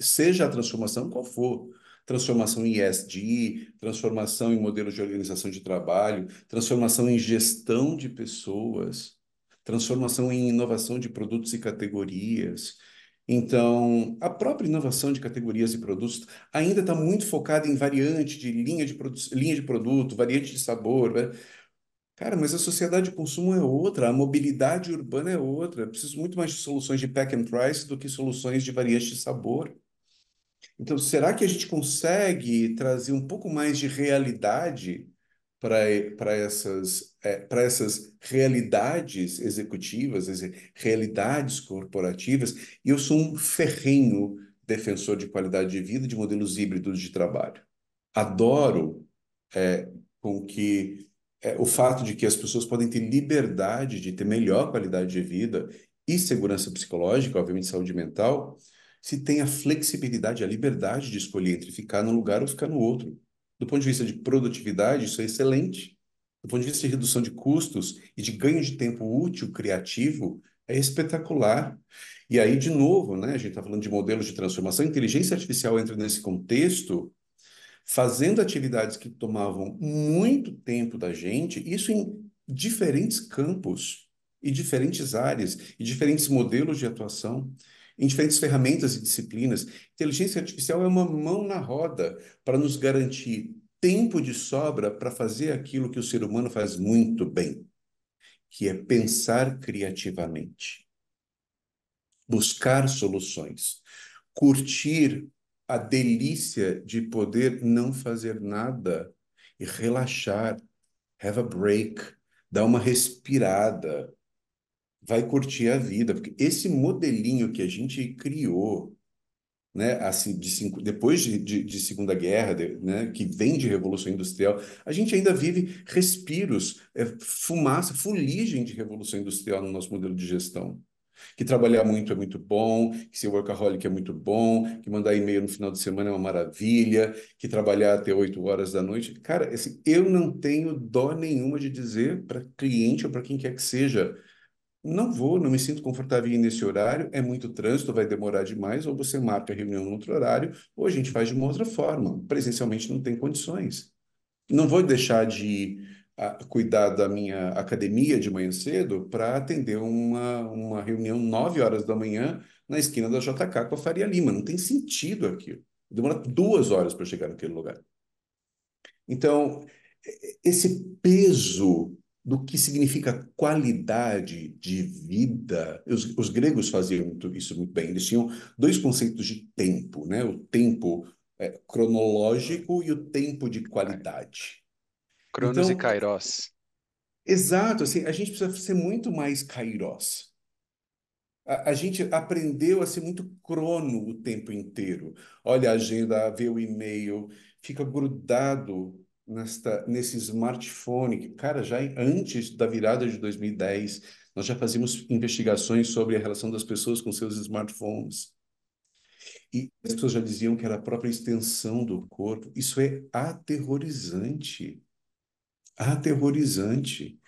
seja a transformação qual for. Transformação em ESG, transformação em modelos de organização de trabalho, transformação em gestão de pessoas, transformação em inovação de produtos e categorias. Então, a própria inovação de categorias e produtos ainda está muito focada em variante de linha de, linha de produto, variante de sabor. Né? Cara, mas a sociedade de consumo é outra, a mobilidade urbana é outra. Eu preciso muito mais de soluções de pack and price do que soluções de variante de sabor. Então, será que a gente consegue trazer um pouco mais de realidade para essas, é, para essas realidades executivas, realidades corporativas? E eu sou um ferrenho defensor de qualidade de vida, de modelos híbridos de trabalho. Adoro é, com que é, o fato de que as pessoas podem ter liberdade de ter melhor qualidade de vida e segurança psicológica, obviamente saúde mental, se tem a flexibilidade, a liberdade de escolher entre ficar num lugar ou ficar no outro. Do ponto de vista de produtividade, isso é excelente. Do ponto de vista de redução de custos e de ganho de tempo útil, criativo, é espetacular. E aí, de novo, né, a gente está falando de modelos de transformação, a inteligência artificial entra nesse contexto fazendo atividades que tomavam muito tempo da gente, isso em diferentes campos e diferentes áreas e diferentes modelos de atuação, em diferentes ferramentas e disciplinas. Inteligência artificial é uma mão na roda para nos garantir tempo de sobra para fazer aquilo que o ser humano faz muito bem, que é pensar criativamente, buscar soluções, curtir a delícia de poder não fazer nada e relaxar, have a break, dar uma respirada, vai curtir a vida, porque esse modelinho que a gente criou, né, assim, de cinco, depois de, de, de Segunda Guerra, de, né, que vem de Revolução Industrial, a gente ainda vive respiros, é, fumaça, fuligem de Revolução Industrial no nosso modelo de gestão que trabalhar muito é muito bom, que ser workaholic é muito bom, que mandar e-mail no final de semana é uma maravilha, que trabalhar até 8 horas da noite. Cara, assim, eu não tenho dó nenhuma de dizer para cliente ou para quem quer que seja, não vou, não me sinto confortável em ir nesse horário, é muito trânsito, vai demorar demais, ou você marca a reunião em outro horário, ou a gente faz de uma outra forma. Presencialmente não tem condições. Não vou deixar de a cuidar da minha academia de manhã cedo para atender uma, uma reunião nove horas da manhã na esquina da JK com a Faria Lima. Não tem sentido aquilo. Demora duas horas para chegar naquele lugar. Então, esse peso do que significa qualidade de vida. Os, os, gregos faziam muito, isso muito bem. Eles tinham dois conceitos de tempo, né? O tempo é, cronológico e o tempo de qualidade. Cronos então, e Kairos. Exato, assim, a gente precisa ser muito mais Kairos. A, a, gente aprendeu a ser muito crono o tempo inteiro. Olha a agenda, vê o e-mail, fica grudado nesta, nesse smartphone. Cara, já antes da virada de 2010, nós já fazíamos investigações sobre a relação das pessoas com seus smartphones. E as pessoas já diziam que era a própria extensão do corpo. Isso é aterrorizante aterrorizante.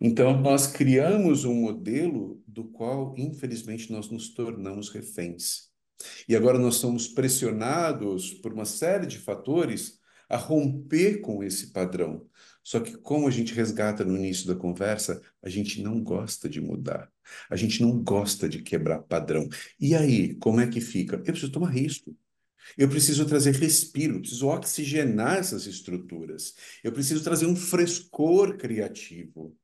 Então, nós criamos um modelo do qual, infelizmente, nós nos tornamos reféns. E agora nós somos pressionados por uma série de fatores a romper com esse padrão. Só que, como a gente resgata no início da conversa, a gente não gosta de mudar. A gente não gosta de quebrar padrão. E aí, como é que fica? Eu preciso tomar risco. Eu preciso trazer respiro, eu preciso oxigenar essas estruturas. Eu preciso trazer um frescor criativo.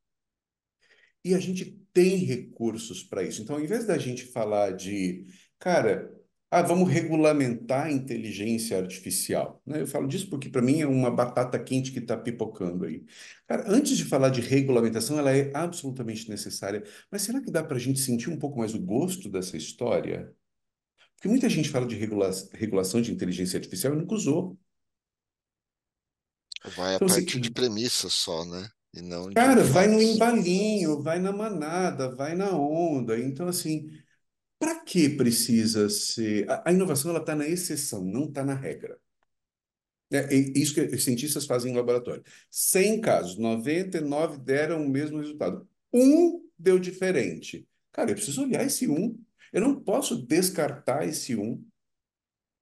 E a gente tem recursos para isso. Então, ao invés da gente falar de, cara, ah, vamos regulamentar a inteligência artificial. Né? Eu falo disso porque, para mim, é uma batata quente que está pipocando aí. Cara, antes de falar de regulamentação, ela é absolutamente necessária. Mas será que dá para a gente sentir um pouco mais o gosto dessa história? Porque muita gente fala de regula regulação de inteligência artificial e nunca usou. Vai então, a partir assim, de premissas só, né? E não cara, vai no embalinho, vai na manada, vai na onda. Então, assim, para que precisa ser. A, a inovação está na exceção, não está na regra. É, isso que os cientistas fazem em laboratório. 100 casos, 99 deram o mesmo resultado. Um deu diferente. Cara, eu preciso olhar esse um. Eu não posso descartar esse um.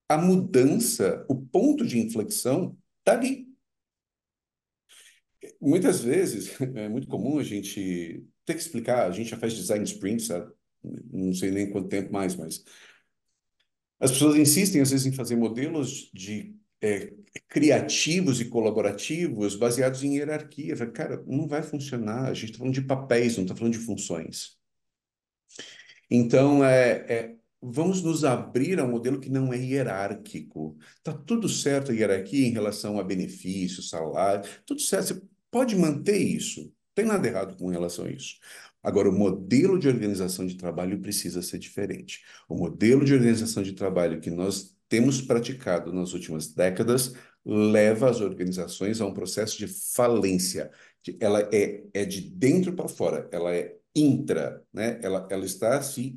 A mudança, o ponto de inflexão, está ali. Muitas vezes, é muito comum a gente ter que explicar, a gente já faz design sprint, sabe? Não sei nem quanto tempo mais, mas as pessoas insistem às vezes em fazer modelos de é, criativos e colaborativos baseados em hierarquia. Cara, não vai funcionar. A gente está falando de papéis, não está falando de funções. Então, é, é, vamos nos abrir a um modelo que não é hierárquico. Está tudo certo a hierarquia em relação a benefícios, salário, tudo certo. Você pode manter isso. Não tem nada errado com relação a isso. Agora, o modelo de organização de trabalho precisa ser diferente. O modelo de organização de trabalho que nós temos praticado nas últimas décadas leva as organizações a um processo de falência. Ela é, é de dentro para fora, ela é intra, né? ela, ela está se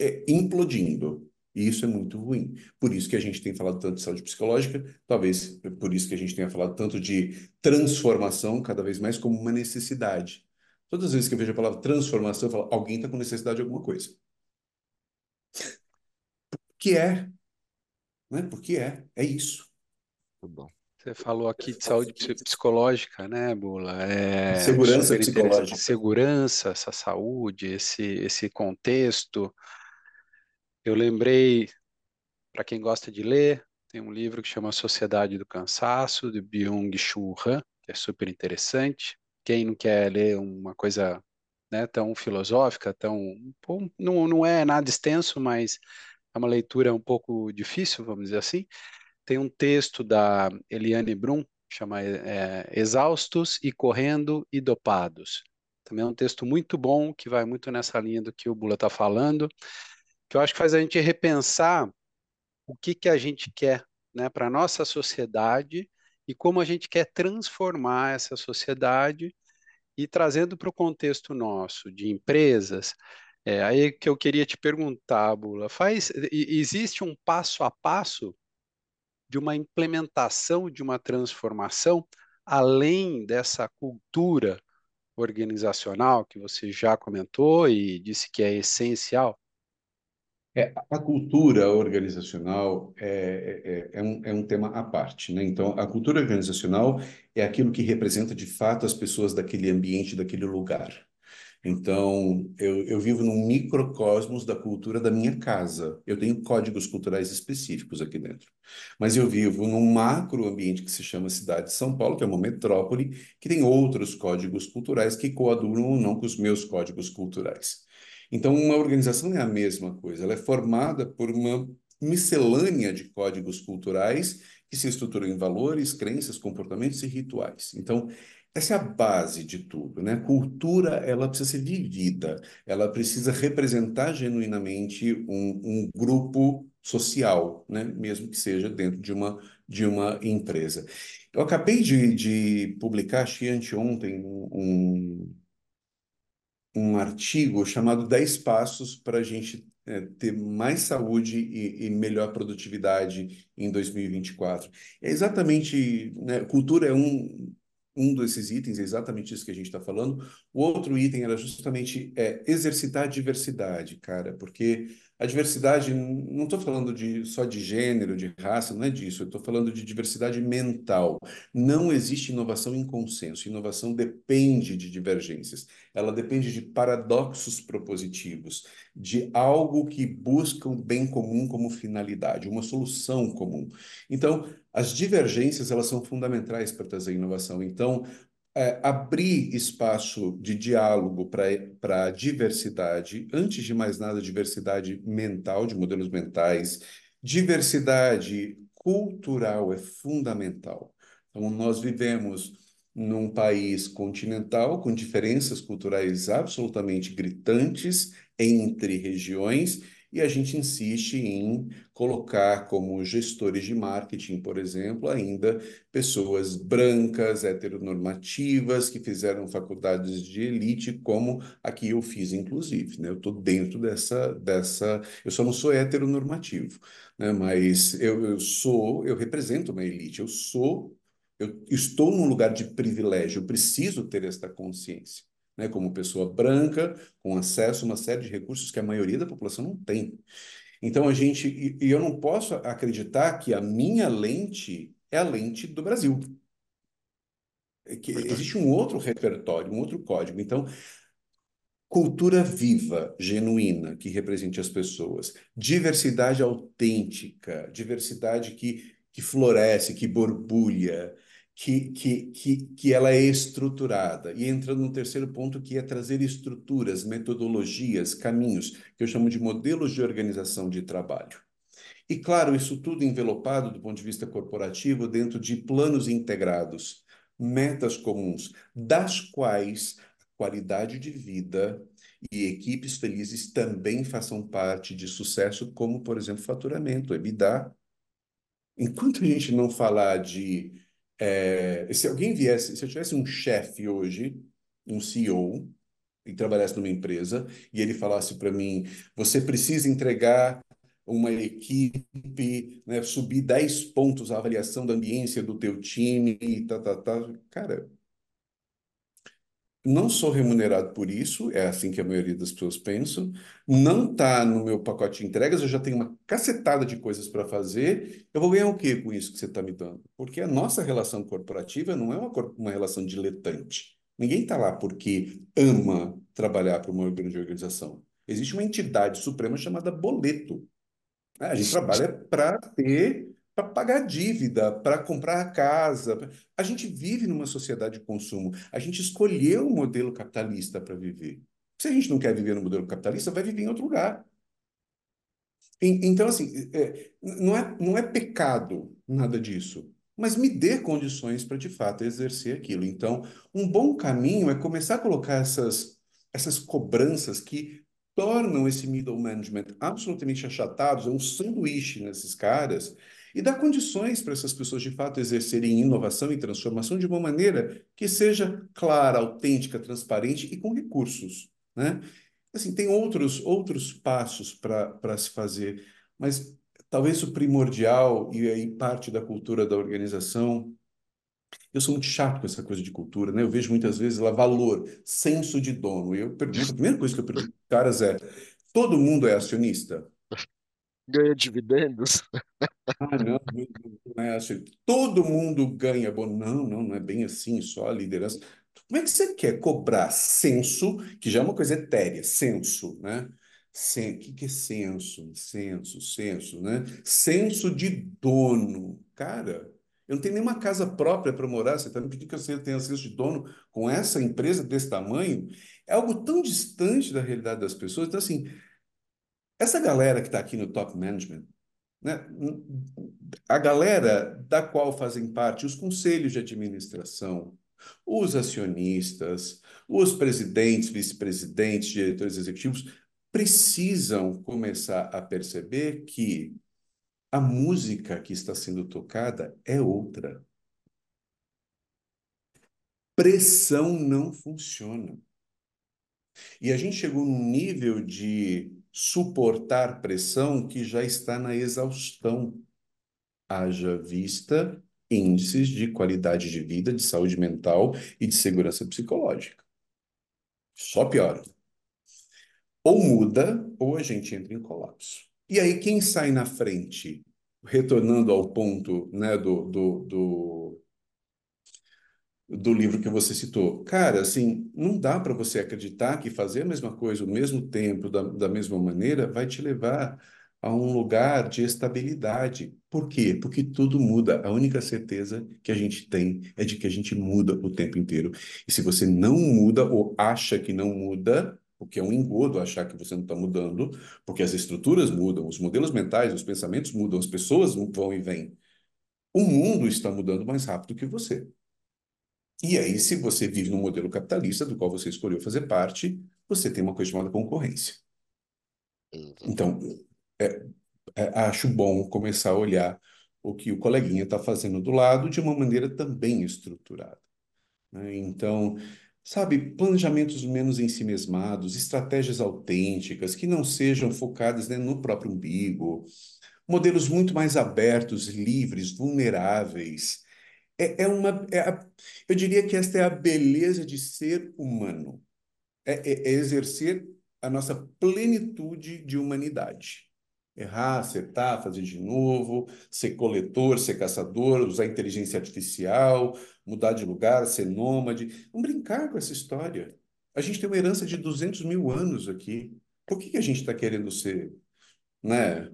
é, implodindo. E isso é muito ruim. Por isso que a gente tem falado tanto de saúde psicológica, talvez por isso que a gente tenha falado tanto de transformação, cada vez mais como uma necessidade. Todas as vezes que eu vejo a palavra transformação, eu falo, alguém está com necessidade de alguma coisa. Que é. Né? Porque é. É isso. bom. Você falou aqui de saúde psicológica, né, Bula? É segurança psicológica. Segurança, essa saúde, esse, esse contexto. Eu lembrei, para quem gosta de ler, tem um livro que chama Sociedade do Cansaço, de Byung-Chul Han, que é super interessante quem não quer ler uma coisa né, tão filosófica, tão não, não é nada extenso, mas é uma leitura um pouco difícil, vamos dizer assim. Tem um texto da Eliane Brum, chama é, Exaustos e Correndo e Dopados. Também é um texto muito bom, que vai muito nessa linha do que o Bula está falando, que eu acho que faz a gente repensar o que, que a gente quer né, para a nossa sociedade e como a gente quer transformar essa sociedade e trazendo para o contexto nosso de empresas, é, aí que eu queria te perguntar, Bula, faz, existe um passo a passo de uma implementação de uma transformação além dessa cultura organizacional que você já comentou e disse que é essencial? É, a cultura organizacional é, é, é, um, é um tema à parte, né? Então, a cultura organizacional é aquilo que representa de fato as pessoas daquele ambiente, daquele lugar. Então, eu, eu vivo num microcosmos da cultura da minha casa. Eu tenho códigos culturais específicos aqui dentro. Mas eu vivo num macro ambiente que se chama cidade de São Paulo, que é uma metrópole, que tem outros códigos culturais que coadunam ou não com os meus códigos culturais. Então, uma organização é a mesma coisa, ela é formada por uma miscelânea de códigos culturais que se estruturam em valores, crenças, comportamentos e rituais. Então, essa é a base de tudo, né? Cultura, ela precisa ser vivida, ela precisa representar genuinamente um, um grupo social, né? Mesmo que seja dentro de uma, de uma empresa. Eu acabei de, de publicar, achei anteontem, um, um artigo chamado 10 Passos para a gente é, ter mais saúde e, e, melhor produtividade em 2024. É exatamente, né, cultura é um, um desses itens, é exatamente isso que a gente está falando. O outro item era justamente é, exercitar a diversidade, cara, porque a diversidade, não estou falando de, só de gênero, de raça, não é disso, eu estou falando de diversidade mental. Não existe inovação em consenso, inovação depende de divergências, ela depende de paradoxos propositivos, de algo que busca o bem comum como finalidade, uma solução comum. Então, as divergências, elas são fundamentais para trazer inovação. Então, é, abrir espaço de diálogo para a diversidade, antes de mais nada, diversidade mental, de modelos mentais, diversidade cultural é fundamental. Então, nós vivemos num país continental com diferenças culturais absolutamente gritantes entre regiões E a gente insiste em colocar como gestores de marketing, por exemplo, ainda pessoas brancas, heteronormativas, que fizeram faculdades de elite, como aqui eu fiz, inclusive. Né? Eu estou dentro dessa, dessa. Eu só não sou heteronormativo, né? mas eu, eu sou, eu represento uma elite, eu sou. Eu estou num lugar de privilégio, eu preciso ter esta consciência né, como pessoa branca, com acesso a uma série de recursos que a maioria da população não tem. Então a gente, e, e eu não posso acreditar que a minha lente é a lente do Brasil. É que existe um outro repertório, um outro código. Então, cultura viva, genuína, que represente as pessoas, diversidade autêntica, diversidade que, que floresce, que borbulha, que, que, que, que ela é estruturada. E entrando no terceiro ponto, que é trazer estruturas, metodologias, caminhos, que eu chamo de modelos de organização de trabalho. E, claro, isso tudo envelopado do ponto de vista corporativo dentro de planos integrados, metas comuns, das quais a qualidade de vida e equipes felizes também façam parte de sucesso, como, por exemplo, faturamento, EBITDA. Enquanto a gente não falar de é, se alguém viesse, se eu tivesse um chefe hoje, um CEO, e trabalhasse numa empresa, e ele falasse para mim: você precisa entregar uma equipe, né, subir 10 pontos a avaliação da ambiência do teu time, tá, tá, tá. Cara, não sou remunerado por isso, é assim que a maioria das pessoas pensam. Não está no meu pacote de entregas, eu já tenho uma cacetada de coisas para fazer. Eu vou ganhar o quê com isso que você está me dando? Porque a nossa relação corporativa não é uma, uma relação diletante. Ninguém está lá porque ama trabalhar para uma grande organização. Existe uma entidade suprema chamada boleto. A gente trabalha para ter para pagar dívida, para comprar a casa. A gente vive numa sociedade de consumo. A gente escolheu o modelo capitalista para viver. Se a gente não quer viver no modelo capitalista, vai viver em outro lugar. Então, assim, é, não, é, não é pecado nada disso, mas me dê condições para, de fato, exercer aquilo. Então, um bom caminho é começar a colocar essas, essas cobranças que tornam esse middle management absolutamente achatados, é um sanduíche nesses caras, e dar condições para essas pessoas de fato exercerem inovação e transformação de uma maneira que seja clara, autêntica, transparente e com recursos, né? Assim, tem outros outros passos para se fazer, mas talvez o primordial e aí parte da cultura da organização eu sou muito chato com essa coisa de cultura, né? Eu vejo muitas vezes lá valor, senso de dono. Eu pergunto, a primeira coisa que eu pergunto para caras é: todo mundo é acionista? Ganha dividendos? Ah, não, não é assim. Todo mundo ganha bom. Não, não, não é bem assim, só a liderança. Como é que você quer cobrar censo, que já é uma coisa etérea, censo, né? O que, que é censo? Censo, censo, né? Censo de dono. Cara, eu não tenho nenhuma casa própria para morar. Você está me pedindo que eu tenha censo de dono com essa empresa desse tamanho? É algo tão distante da realidade das pessoas. Então, assim, essa galera que está aqui no top management, né? A galera da qual fazem parte os conselhos de administração, os acionistas, os presidentes, vice-presidentes, diretores executivos, precisam começar a perceber que a música que está sendo tocada é outra. Pressão não funciona. E a gente chegou num nível de suportar pressão que já está na exaustão. Haja vista índices de qualidade de vida, de saúde mental e de segurança psicológica. Só piora. Ou muda, ou a gente entra em colapso. E aí, quem sai na frente, retornando ao ponto né, do, do, do do livro que você citou. Cara, assim, não dá para você acreditar que fazer a mesma coisa, ao mesmo tempo, da, da mesma maneira, vai te levar a um lugar de estabilidade. Por quê? Porque tudo muda. A única certeza que a gente tem é de que a gente muda o tempo inteiro. E se você não muda ou acha que não muda, porque é um engodo achar que você não está mudando, porque as estruturas mudam, os modelos mentais, os pensamentos mudam, as pessoas vão e vêm. O mundo está mudando mais rápido que você. E aí, se você vive num modelo capitalista do qual você escolheu fazer parte, você tem uma coisa chamada concorrência. Então, é, é, acho bom começar a olhar o que o coleguinha está fazendo do lado de uma maneira também estruturada. Né? Então, sabe, planejamentos menos ensimesmados, estratégias autênticas, que não sejam focadas né, no próprio umbigo, modelos muito mais abertos, livres, vulneráveis. É, é uma, é a, eu diria que esta é a beleza de ser humano, é, é, é exercer a nossa plenitude de humanidade. Errar, acertar, fazer de novo, ser coletor, ser caçador, usar inteligência artificial, mudar de lugar, ser nômade. Vamos brincar com essa história. A gente tem uma herança de 200 mil anos aqui. Por que, que a gente está querendo ser né,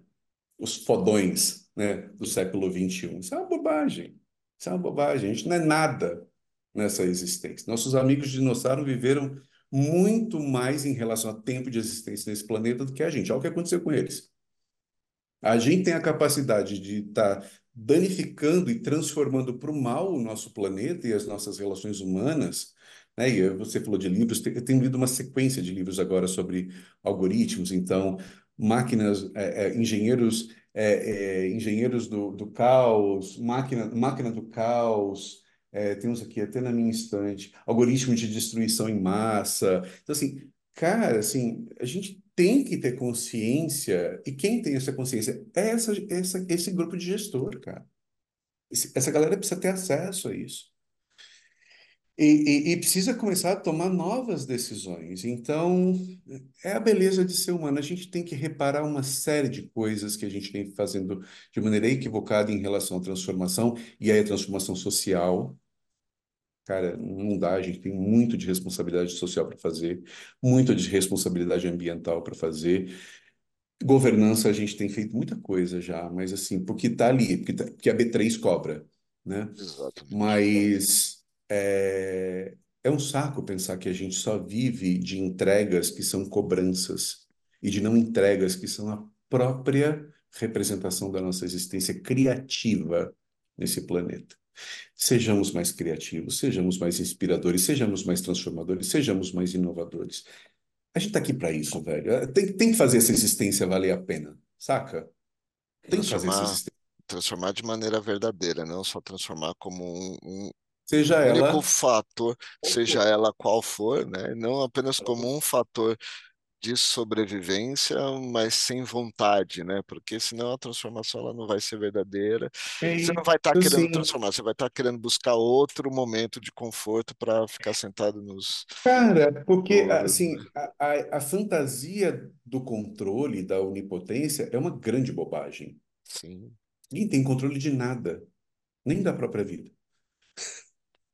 os fodões né, do século XXI? Isso é uma bobagem. Isso é uma bobagem. A gente não é nada nessa existência. Nossos amigos dinossauros viveram muito mais em relação a tempo de existência nesse planeta do que a gente. Olha o que aconteceu com eles. A gente tem a capacidade de estar tá danificando e transformando para o mal o nosso planeta e as nossas relações humanas. Né? E você falou de livros, eu tenho lido uma sequência de livros agora sobre algoritmos, então, máquinas, é, é, engenheiros, é, é engenheiros do, do caos, máquina, máquina do caos, é, temos aqui até na minha estante, algoritmos de destruição em massa. Então, assim, cara, assim, a gente tem que ter consciência, e quem tem essa consciência é essa, essa, esse grupo de gestor, cara. Esse, essa galera precisa ter acesso a isso. E, e, e, precisa começar a tomar novas decisões. Então, é a beleza de ser humano. A gente tem que reparar uma série de coisas que a gente vem fazendo de maneira equivocada em relação à transformação, e aí a transformação social, Cara, não dá, a gente tem muito de responsabilidade social para fazer, muito de responsabilidade ambiental para fazer. Governança, a gente tem feito muita coisa já, mas assim, porque está ali, porque, tá, porque a B3 cobra, né? Exatamente. Mas é, é um saco pensar que a gente só vive de entregas que são cobranças e de não entregas que são a própria representação da nossa existência criativa nesse planeta. Sejamos mais criativos, sejamos mais inspiradores, sejamos mais transformadores, sejamos mais inovadores. A gente está aqui para isso, velho. É, tem, tem que fazer essa existência valer a pena, saca? Tem que fazer essa existência. Transformar de maneira verdadeira, não só transformar como um, um seja único ela fator, seja ela qual for, né? Não apenas como um fator de sobrevivência, mas sem vontade, né? Porque senão a transformação ela não vai ser verdadeira. É você não vai estar tá querendo sim. transformar, você vai estar tá querendo buscar outro momento de conforto para ficar sentado nos. Cara, porque assim, a, a, a, fantasia do controle, da onipotência, é uma grande bobagem. Sim. Ninguém tem controle de nada, nem da própria vida.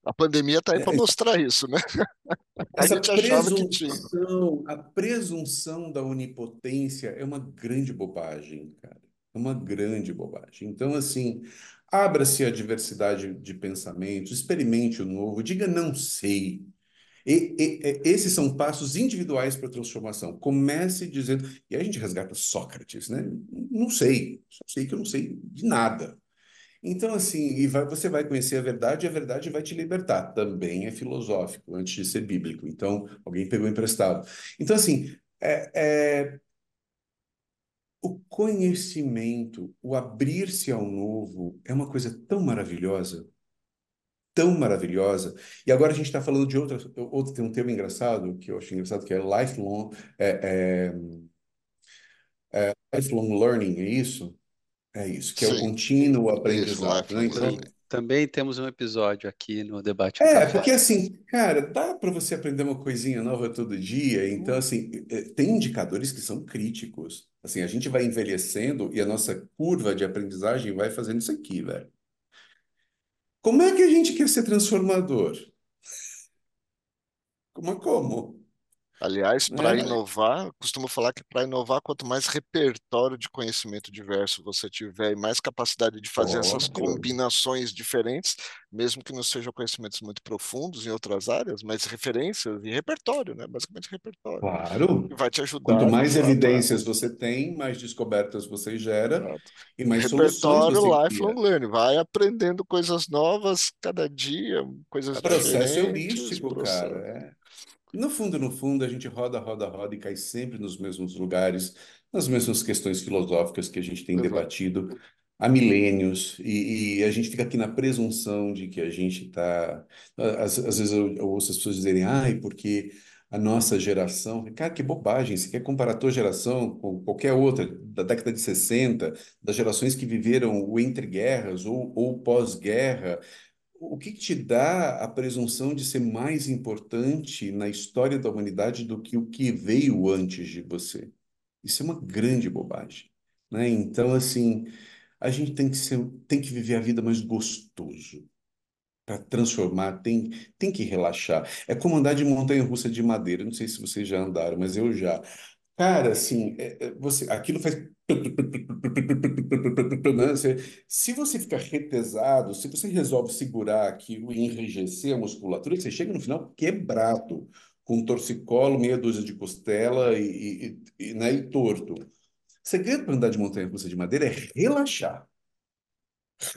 A pandemia está aí para é, mostrar isso, né? A Essa tinha. A presunção da onipotência é uma grande bobagem, cara. É uma grande bobagem. Então, assim, abra-se à diversidade de pensamentos, experimente o novo, diga não sei. E, e, esses são passos individuais para a transformação. Comece dizendo. E aí a gente resgata Sócrates, né? Não sei, só sei que eu não sei de nada. Então, assim, e vai, você vai conhecer a verdade e a verdade vai te libertar. Também é filosófico, antes de ser bíblico. Então, alguém pegou emprestado. Então, assim, é, é... o conhecimento, o abrir-se ao novo, é uma coisa tão maravilhosa, tão maravilhosa. E agora a gente está falando de outra, outro, tem um termo engraçado, que eu acho engraçado, que é lifelong, é, é, é lifelong learning, é isso? É isso, que é o contínuo aprendizado. Né? Então, também temos um episódio aqui no Debate É, porque assim, cara, dá para você aprender uma coisinha nova todo dia. Então, assim, é, tem indicadores que são críticos. Assim, a gente vai envelhecendo e a nossa curva de aprendizagem vai fazendo isso aqui, velho. Como é que a gente quer ser transformador? Como? Como? Aliás, para é. inovar, costumo falar que para inovar, quanto mais repertório de conhecimento diverso você tiver e mais capacidade de fazer essas combinações diferentes, mesmo que não sejam conhecimentos muito profundos em outras áreas, mas referências e repertório, né? Basicamente repertório. Claro. Vai te ajudar. Quanto mais evidências pra... você tem, mais descobertas você gera Exato. e mais repertório soluções lifelong learning. Vai aprendendo coisas novas cada dia, coisas é processo heurístico, cara. É. No fundo, no fundo, a gente roda, roda, roda e cai sempre nos mesmos lugares, nas mesmas questões filosóficas que a gente tem debatido há milênios e, e, a gente fica aqui na presunção de que a gente está. Às, às, vezes eu, eu, ouço as pessoas dizerem, ai, porque a nossa geração. Cara, que bobagem! Você quer comparar a tua geração com qualquer outra da década de 60, das gerações que viveram o entre guerras ou, ou pós-guerra? O que, te dá a presunção de ser mais importante na história da humanidade do que o que veio antes de você? Isso é uma grande bobagem, né? Então, assim, a gente tem que ser, tem que viver a vida mais gostoso para transformar, tem, tem que relaxar. É como andar de montanha-russa de madeira. Não sei se vocês já andaram, mas eu já. Cara, assim, é, é, você, aquilo faz. Se você ficar retesado, se você resolve segurar aquilo e enrijecer a musculatura, você chega no final quebrado, com torcicolo, meia dúzia de costela e, e, e, né, e torto. O segredo para andar de montanha-russa de madeira é relaxar.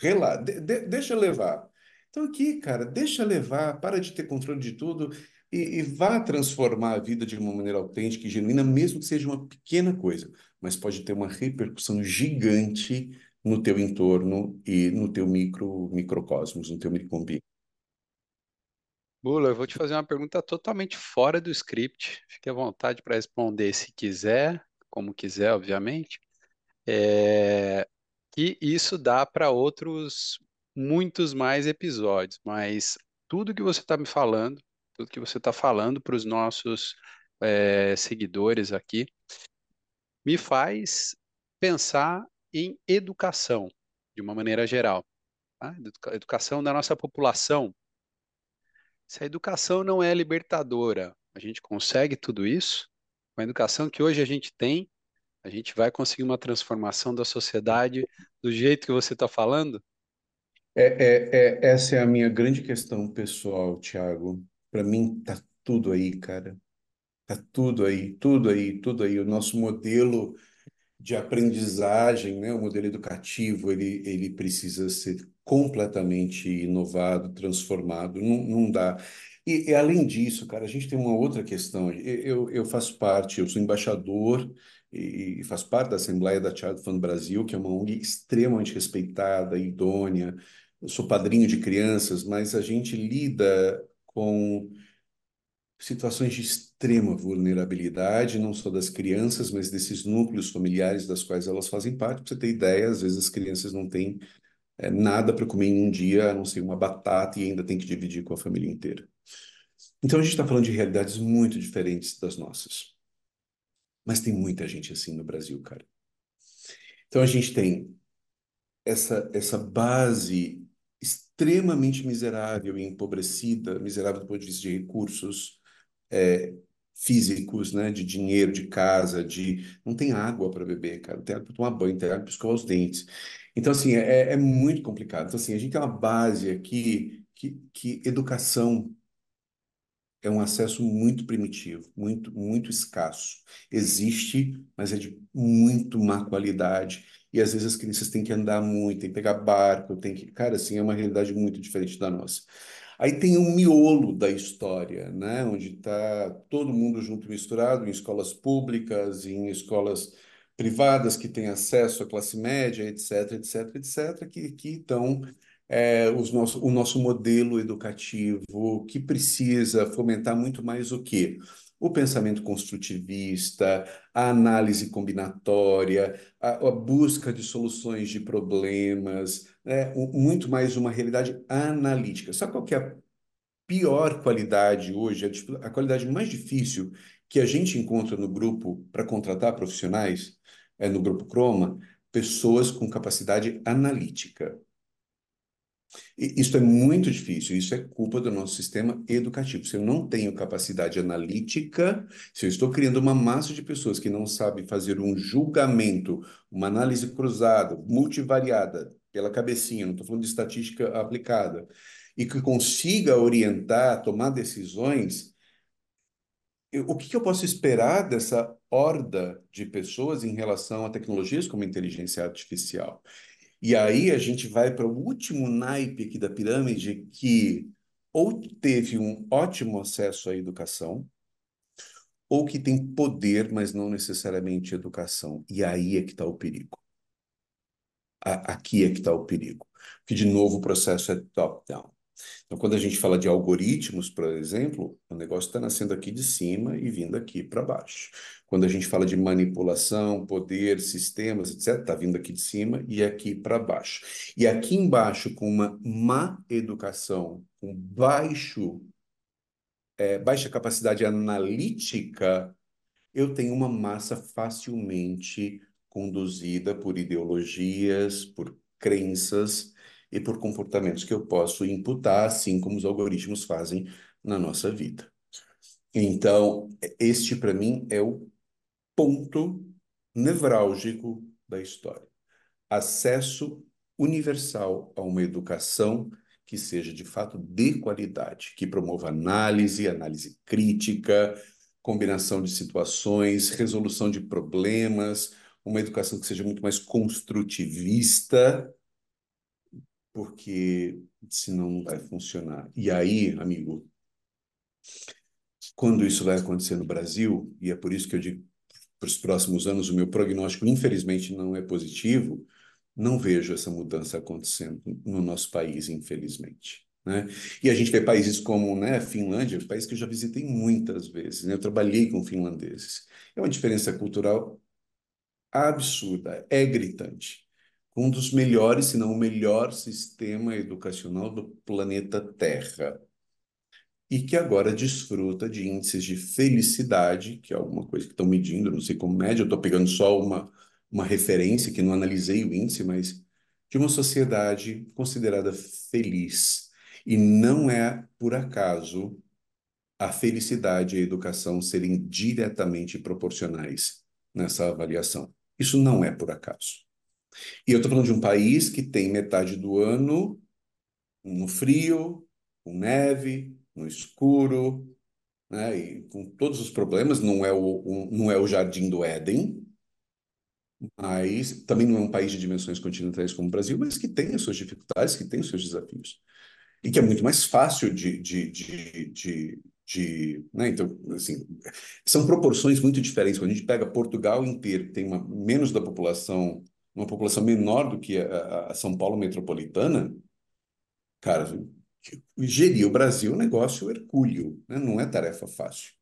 Rela de, de, deixa levar. Então, aqui, cara, deixa levar, para de ter controle de tudo e, e vá transformar a vida de uma maneira autêntica e genuína, mesmo que seja uma pequena coisa, mas pode ter uma repercussão gigante no teu entorno e no teu micro microcosmos, no teu microambiente. Bula, eu vou te fazer uma pergunta totalmente fora do script. Fique à vontade para responder se quiser, como quiser, obviamente. É... E isso dá para outros muitos mais episódios, mas tudo que você está me falando, tudo que você está falando para os nossos é, seguidores aqui, me faz pensar em educação, de uma maneira geral. Tá? Educação da nossa população. Se a educação não é libertadora, a gente consegue tudo isso? Com a educação que hoje a gente tem, a gente vai conseguir uma transformação da sociedade do jeito que você está falando? É, é, é, essa é a minha grande questão pessoal, Thiago. Para mim, tá tudo aí, cara. Tá tudo aí, tudo aí, tudo aí. O nosso modelo de aprendizagem, né, o modelo educativo, ele, ele precisa ser completamente inovado, transformado. Não, não dá. E, e, além disso, cara, a gente tem uma outra questão. Eu, eu faço parte, eu sou embaixador e, e faço parte da Assembleia da Child Fund Brasil, que é uma ONG extremamente respeitada, idônea, eu sou padrinho de crianças, mas a gente lida com situações de extrema vulnerabilidade, não só das crianças, mas desses núcleos familiares das quais elas fazem parte. Para você ter ideia, às vezes as crianças não têm é, nada para comer em um dia, a não ser uma batata, e ainda tem que dividir com a família inteira. Então a gente está falando de realidades muito diferentes das nossas. Mas tem muita gente assim no Brasil, cara. Então a gente tem essa, essa base extremamente miserável e empobrecida, miserável do ponto de vista de recursos é, físicos, né, de dinheiro, de casa, de não tem água para beber, cara, não tem água para tomar banho, não tem água para escovar os dentes. Então assim é, é muito complicado. Então assim a gente tem uma base aqui que, que educação é um acesso muito primitivo, muito muito escasso. Existe, mas é de muito má qualidade e às vezes as crianças têm que andar muito, tem que pegar barco, tem que. Cara, assim, é uma realidade muito diferente da nossa. Aí tem um miolo da história, né? Onde está todo mundo junto misturado em escolas públicas, em escolas privadas que têm acesso à classe média, etc, etc, etc, que, que estão é, o nosso modelo educativo que precisa fomentar muito mais o quê? O pensamento construtivista, a análise combinatória, a, a busca de soluções de problemas, né? muito mais uma realidade analítica. Sabe qual que é a pior qualidade hoje, a, a qualidade mais difícil que a gente encontra no grupo para contratar profissionais, é no grupo Croma? Pessoas com capacidade analítica. Isso é muito difícil, isso é culpa do nosso sistema educativo. Se eu não tenho capacidade analítica, se eu estou criando uma massa de pessoas que não sabem fazer um julgamento, uma análise cruzada, multivariada, pela cabecinha, não estou falando de estatística aplicada, e que consiga orientar, tomar decisões, eu, o que, que eu posso esperar dessa horda de pessoas em relação a tecnologias como inteligência artificial? E aí a gente vai para o último naipe aqui da pirâmide que ou teve um ótimo acesso à educação, ou que tem poder, mas não necessariamente educação. E aí é que está o perigo. Aqui é que está o perigo. Porque, de novo, o processo é top-down. Então, quando a gente fala de algoritmos, por exemplo, o negócio está nascendo aqui de cima e vindo aqui para baixo. Quando a gente fala de manipulação, poder, sistemas, etc., está vindo aqui de cima e aqui para baixo. E aqui embaixo, com uma má educação, com baixo, é, baixa capacidade analítica, eu tenho uma massa facilmente conduzida por ideologias, por crenças e por comportamentos que eu posso imputar, assim como os algoritmos fazem na nossa vida. Então, este para mim é o ponto nevrálgico da história. Acesso universal a uma educação que seja de fato de qualidade, que promova análise, análise crítica, combinação de situações, resolução de problemas, uma educação que seja muito mais construtivista, porque senão não vai funcionar. E aí, amigo, quando isso vai acontecer no Brasil, e é por isso que eu digo para os próximos anos, o meu prognóstico, infelizmente, não é positivo, não vejo essa mudança acontecendo no nosso país, infelizmente. Né? E a gente vê países como né, a Finlândia, país que eu já visitei muitas vezes, né? eu trabalhei com finlandeses. É uma diferença cultural absurda, é gritante um dos melhores, se não o melhor sistema educacional do planeta Terra. E que agora desfruta de índices de felicidade, que é alguma coisa que estão medindo, não sei como mede, eu estou pegando só uma, uma referência, que não analisei o índice, mas de uma sociedade considerada feliz. E não é por acaso a felicidade e a educação serem diretamente proporcionais nessa avaliação. Isso não é por acaso. E eu estou falando de um país que tem metade do ano no frio, com neve, no escuro, né, e com todos os problemas. Não é o, um, não é o jardim do Éden, mas também não é um país de dimensões continentais como o Brasil, mas que tem as suas dificuldades, que tem os seus desafios. E que é muito mais fácil de, de, de, de, de né? Então, assim, são proporções muito diferentes. Quando a gente pega Portugal inteiro, que tem uma, menos da população uma população menor do que a, a São Paulo metropolitana, cara, gerir o Brasil é um negócio hercúleo, né? não é tarefa fácil.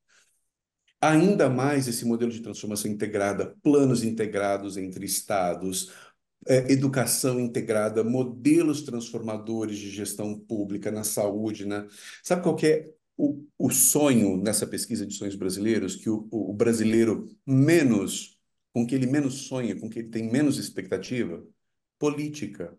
Ainda mais esse modelo de transformação integrada, planos integrados entre estados, é, educação integrada, modelos transformadores de gestão pública na saúde, né? Sabe qual é o, o sonho nessa pesquisa de sonhos brasileiros? Que o, o brasileiro menos com que ele menos sonha, com que ele tem menos expectativa? Política.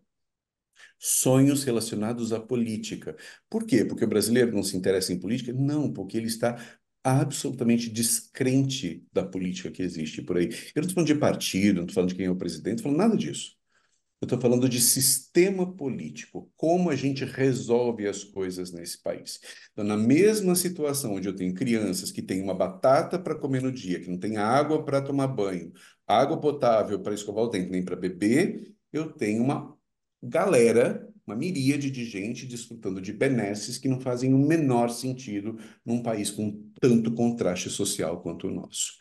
Sonhos relacionados à política. Por quê? Porque o brasileiro não se interessa em política? Não, porque ele está absolutamente descrente da política que existe por aí. Eu não estou falando de partido, não estou falando de quem é o presidente, não estou falando nada disso. Eu estou falando de sistema político, como a gente resolve as coisas nesse país. Então, na mesma situação onde eu tenho crianças que têm uma batata para comer no dia, que não tem água para tomar banho, água potável para escovar o dente, nem para beber, eu tenho uma galera, uma miríade de gente desfrutando de benesses que não fazem o menor sentido num país com tanto contraste social quanto o nosso.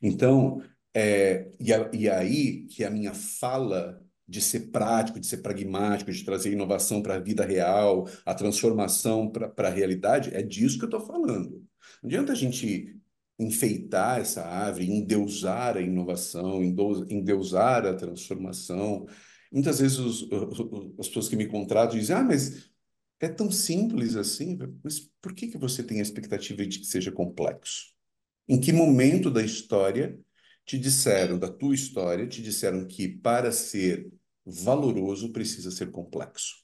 Então, é, e, a, e aí que a minha fala de ser prático, de ser pragmático, de trazer inovação para a vida real, a transformação para a realidade, é disso que eu estou falando. Não adianta a gente enfeitar essa árvore, endeusar a inovação, endeusar a transformação. Muitas vezes os, as pessoas que me contratam dizem, ah, mas é tão simples assim, mas por que, que você tem a expectativa de que seja complexo? Em que momento da história te disseram, da tua história, te disseram que para ser valoroso precisa ser complexo.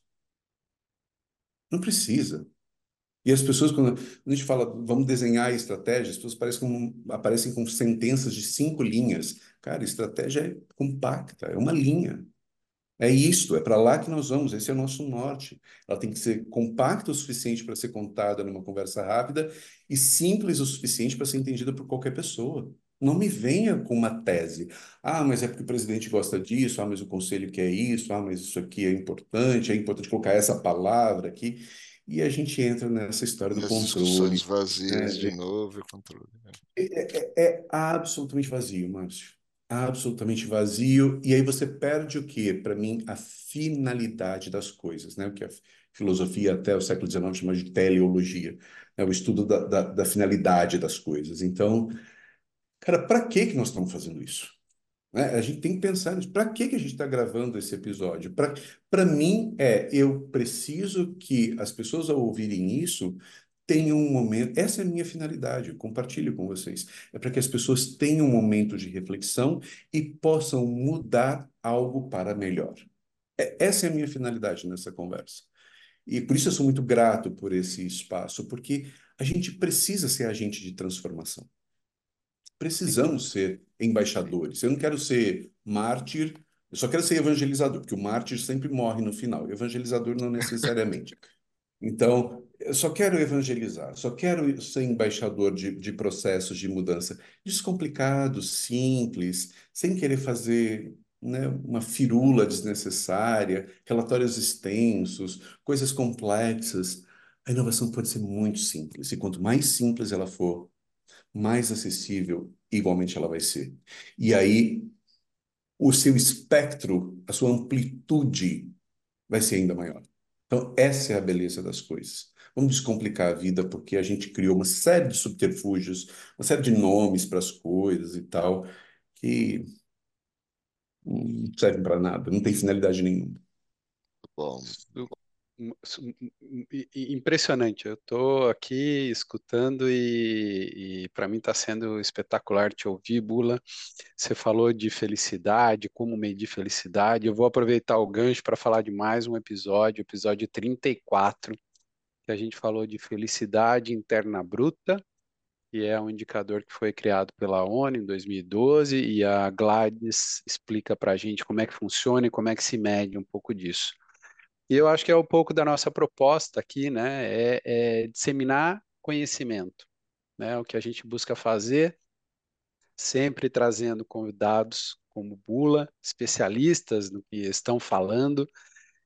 Não precisa. E as pessoas, quando a gente fala, vamos desenhar estratégias, as pessoas parecem com, aparecem com sentenças de cinco linhas. Cara, estratégia é compacta, é uma linha. É isto, é para lá que nós vamos, esse é o nosso norte. Ela tem que ser compacta o suficiente para ser contada numa conversa rápida e simples o suficiente para ser entendida por qualquer pessoa. Não me venha com uma tese. Ah, mas é porque o presidente gosta disso, ah, mas o conselho quer isso, ah, mas isso aqui é importante, é importante colocar essa palavra aqui. e a gente entra nessa história do As controle. discussões vazias né? de novo e controle. né? É, é- é absolutamente vazio, Márcio. Absolutamente vazio. E aí você perde o quê? Para mim, a finalidade das coisas, né? O que a filosofia até o século XIX chama de teleologia, né? O estudo da, da, da finalidade das coisas. Então, cara, para que que nós estamos fazendo isso? Né? A gente tem que pensar nisso. Para que que a gente está gravando esse episódio? Para mim, é, eu preciso que as pessoas, ao ouvirem isso, tenham um momento. Essa é a minha finalidade, compartilho com vocês. É para que as pessoas tenham um momento de reflexão e possam mudar algo para melhor. É- essa é a minha finalidade nessa conversa. E por isso eu sou muito grato por esse espaço, porque a gente precisa ser agente de transformação. Precisamos ser embaixadores. Eu não quero ser mártir, eu só quero ser evangelizador, porque o mártir sempre morre no final, o evangelizador não necessariamente. Então, eu só quero evangelizar, só quero ser embaixador de, de processos de mudança descomplicados, simples, sem querer fazer, né, uma firula desnecessária, relatórios extensos, coisas complexas. A inovação pode ser muito simples, e quanto mais simples ela for, mais acessível, igualmente ela vai ser. E aí, o seu espectro, a sua amplitude vai ser ainda maior. Então, essa é a beleza das coisas. Vamos descomplicar a vida porque a gente criou uma série de subterfúgios, uma série de nomes para as coisas e tal, que não servem para nada, não tem finalidade nenhuma. Bom, i- Impressionante. Eu estou aqui escutando e, e para mim está sendo espetacular te ouvir, Bula. Você falou de felicidade, como medir felicidade. Eu vou aproveitar o gancho para falar de mais um episódio, episódio 34, que a gente falou de felicidade interna bruta, que é um indicador que foi criado pela ONU em 2012, e a Gladys explica para a gente como é que funciona e como é que se mede um pouco disso. E eu acho que é um pouco da nossa proposta aqui, né? É, é disseminar conhecimento, né? O que a gente busca fazer, sempre trazendo convidados como Bula, especialistas no que estão falando.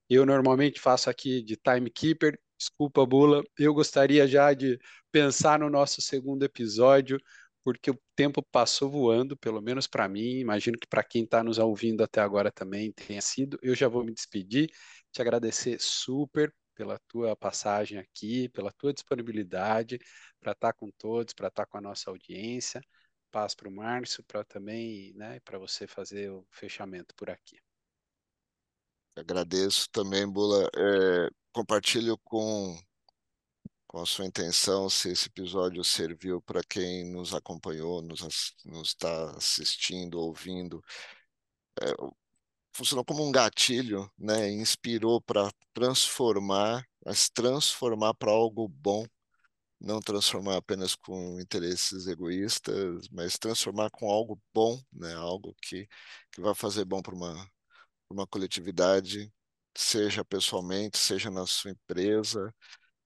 Eu normalmente faço aqui de timekeeper. Desculpa, Bula. Eu gostaria já de pensar no nosso segundo episódio, porque o tempo passou voando, pelo menos para mim. Imagino que para quem está nos ouvindo até agora também tenha sido. Eu já vou me despedir, te agradecer super pela tua passagem aqui, pela tua disponibilidade para estar com todos, para estar com a nossa audiência. Paz para o Márcio, para também, né, para você fazer o fechamento por aqui. agradeço também, Bula. É, compartilho com, com a sua intenção se esse episódio serviu para quem nos acompanhou, nos está assistindo, ouvindo. É, funcionou como um gatilho, né? Inspirou para transformar, mas transformar para algo bom, não transformar apenas com interesses egoístas, mas transformar com algo bom, né? Algo que, que vai fazer bom para uma, pra uma coletividade, seja pessoalmente, seja na sua empresa.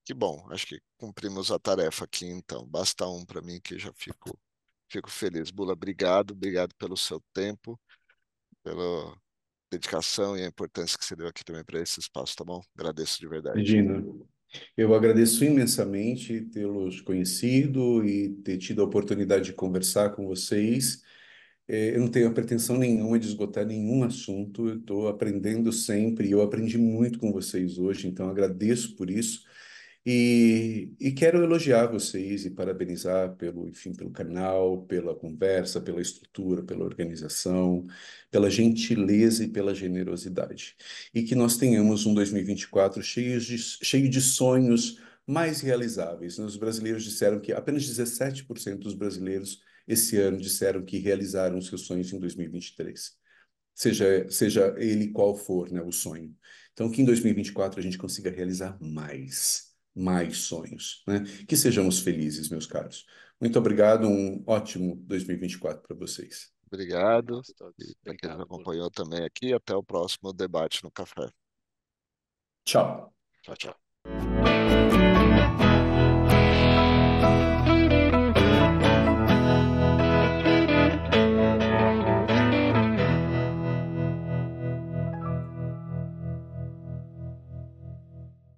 Que bom, acho que cumprimos a tarefa aqui então. Basta um para mim que já fico, fico feliz. Bula, obrigado, obrigado pelo seu tempo, pela dedicação e a importância que você deu aqui também para esse espaço, tá bom? Agradeço de verdade. Regina, eu agradeço imensamente tê-los conhecido e ter tido a oportunidade de conversar com vocês. Eh, Eu não tenho a pretensão nenhuma de esgotar nenhum assunto, eu estou aprendendo sempre, e eu aprendi muito com vocês hoje, então agradeço por isso. E, e quero elogiar vocês e parabenizar pelo, enfim, pelo canal, pela conversa, pela estrutura, pela organização, pela gentileza e pela generosidade. E que nós tenhamos um 2024 cheio de, cheio de sonhos mais realizáveis. Os brasileiros disseram que apenas 17% dos brasileiros esse ano disseram que realizaram seus sonhos em 2023. Seja, seja ele qual for, né, o sonho. Então, que em 2024 a gente consiga realizar mais mais sonhos, né? Que sejamos felizes, meus caros. Muito obrigado, um ótimo 2024 para vocês. Obrigado. E para quem nos acompanhou também aqui, até o próximo debate no café. Tchau. Tchau, tchau.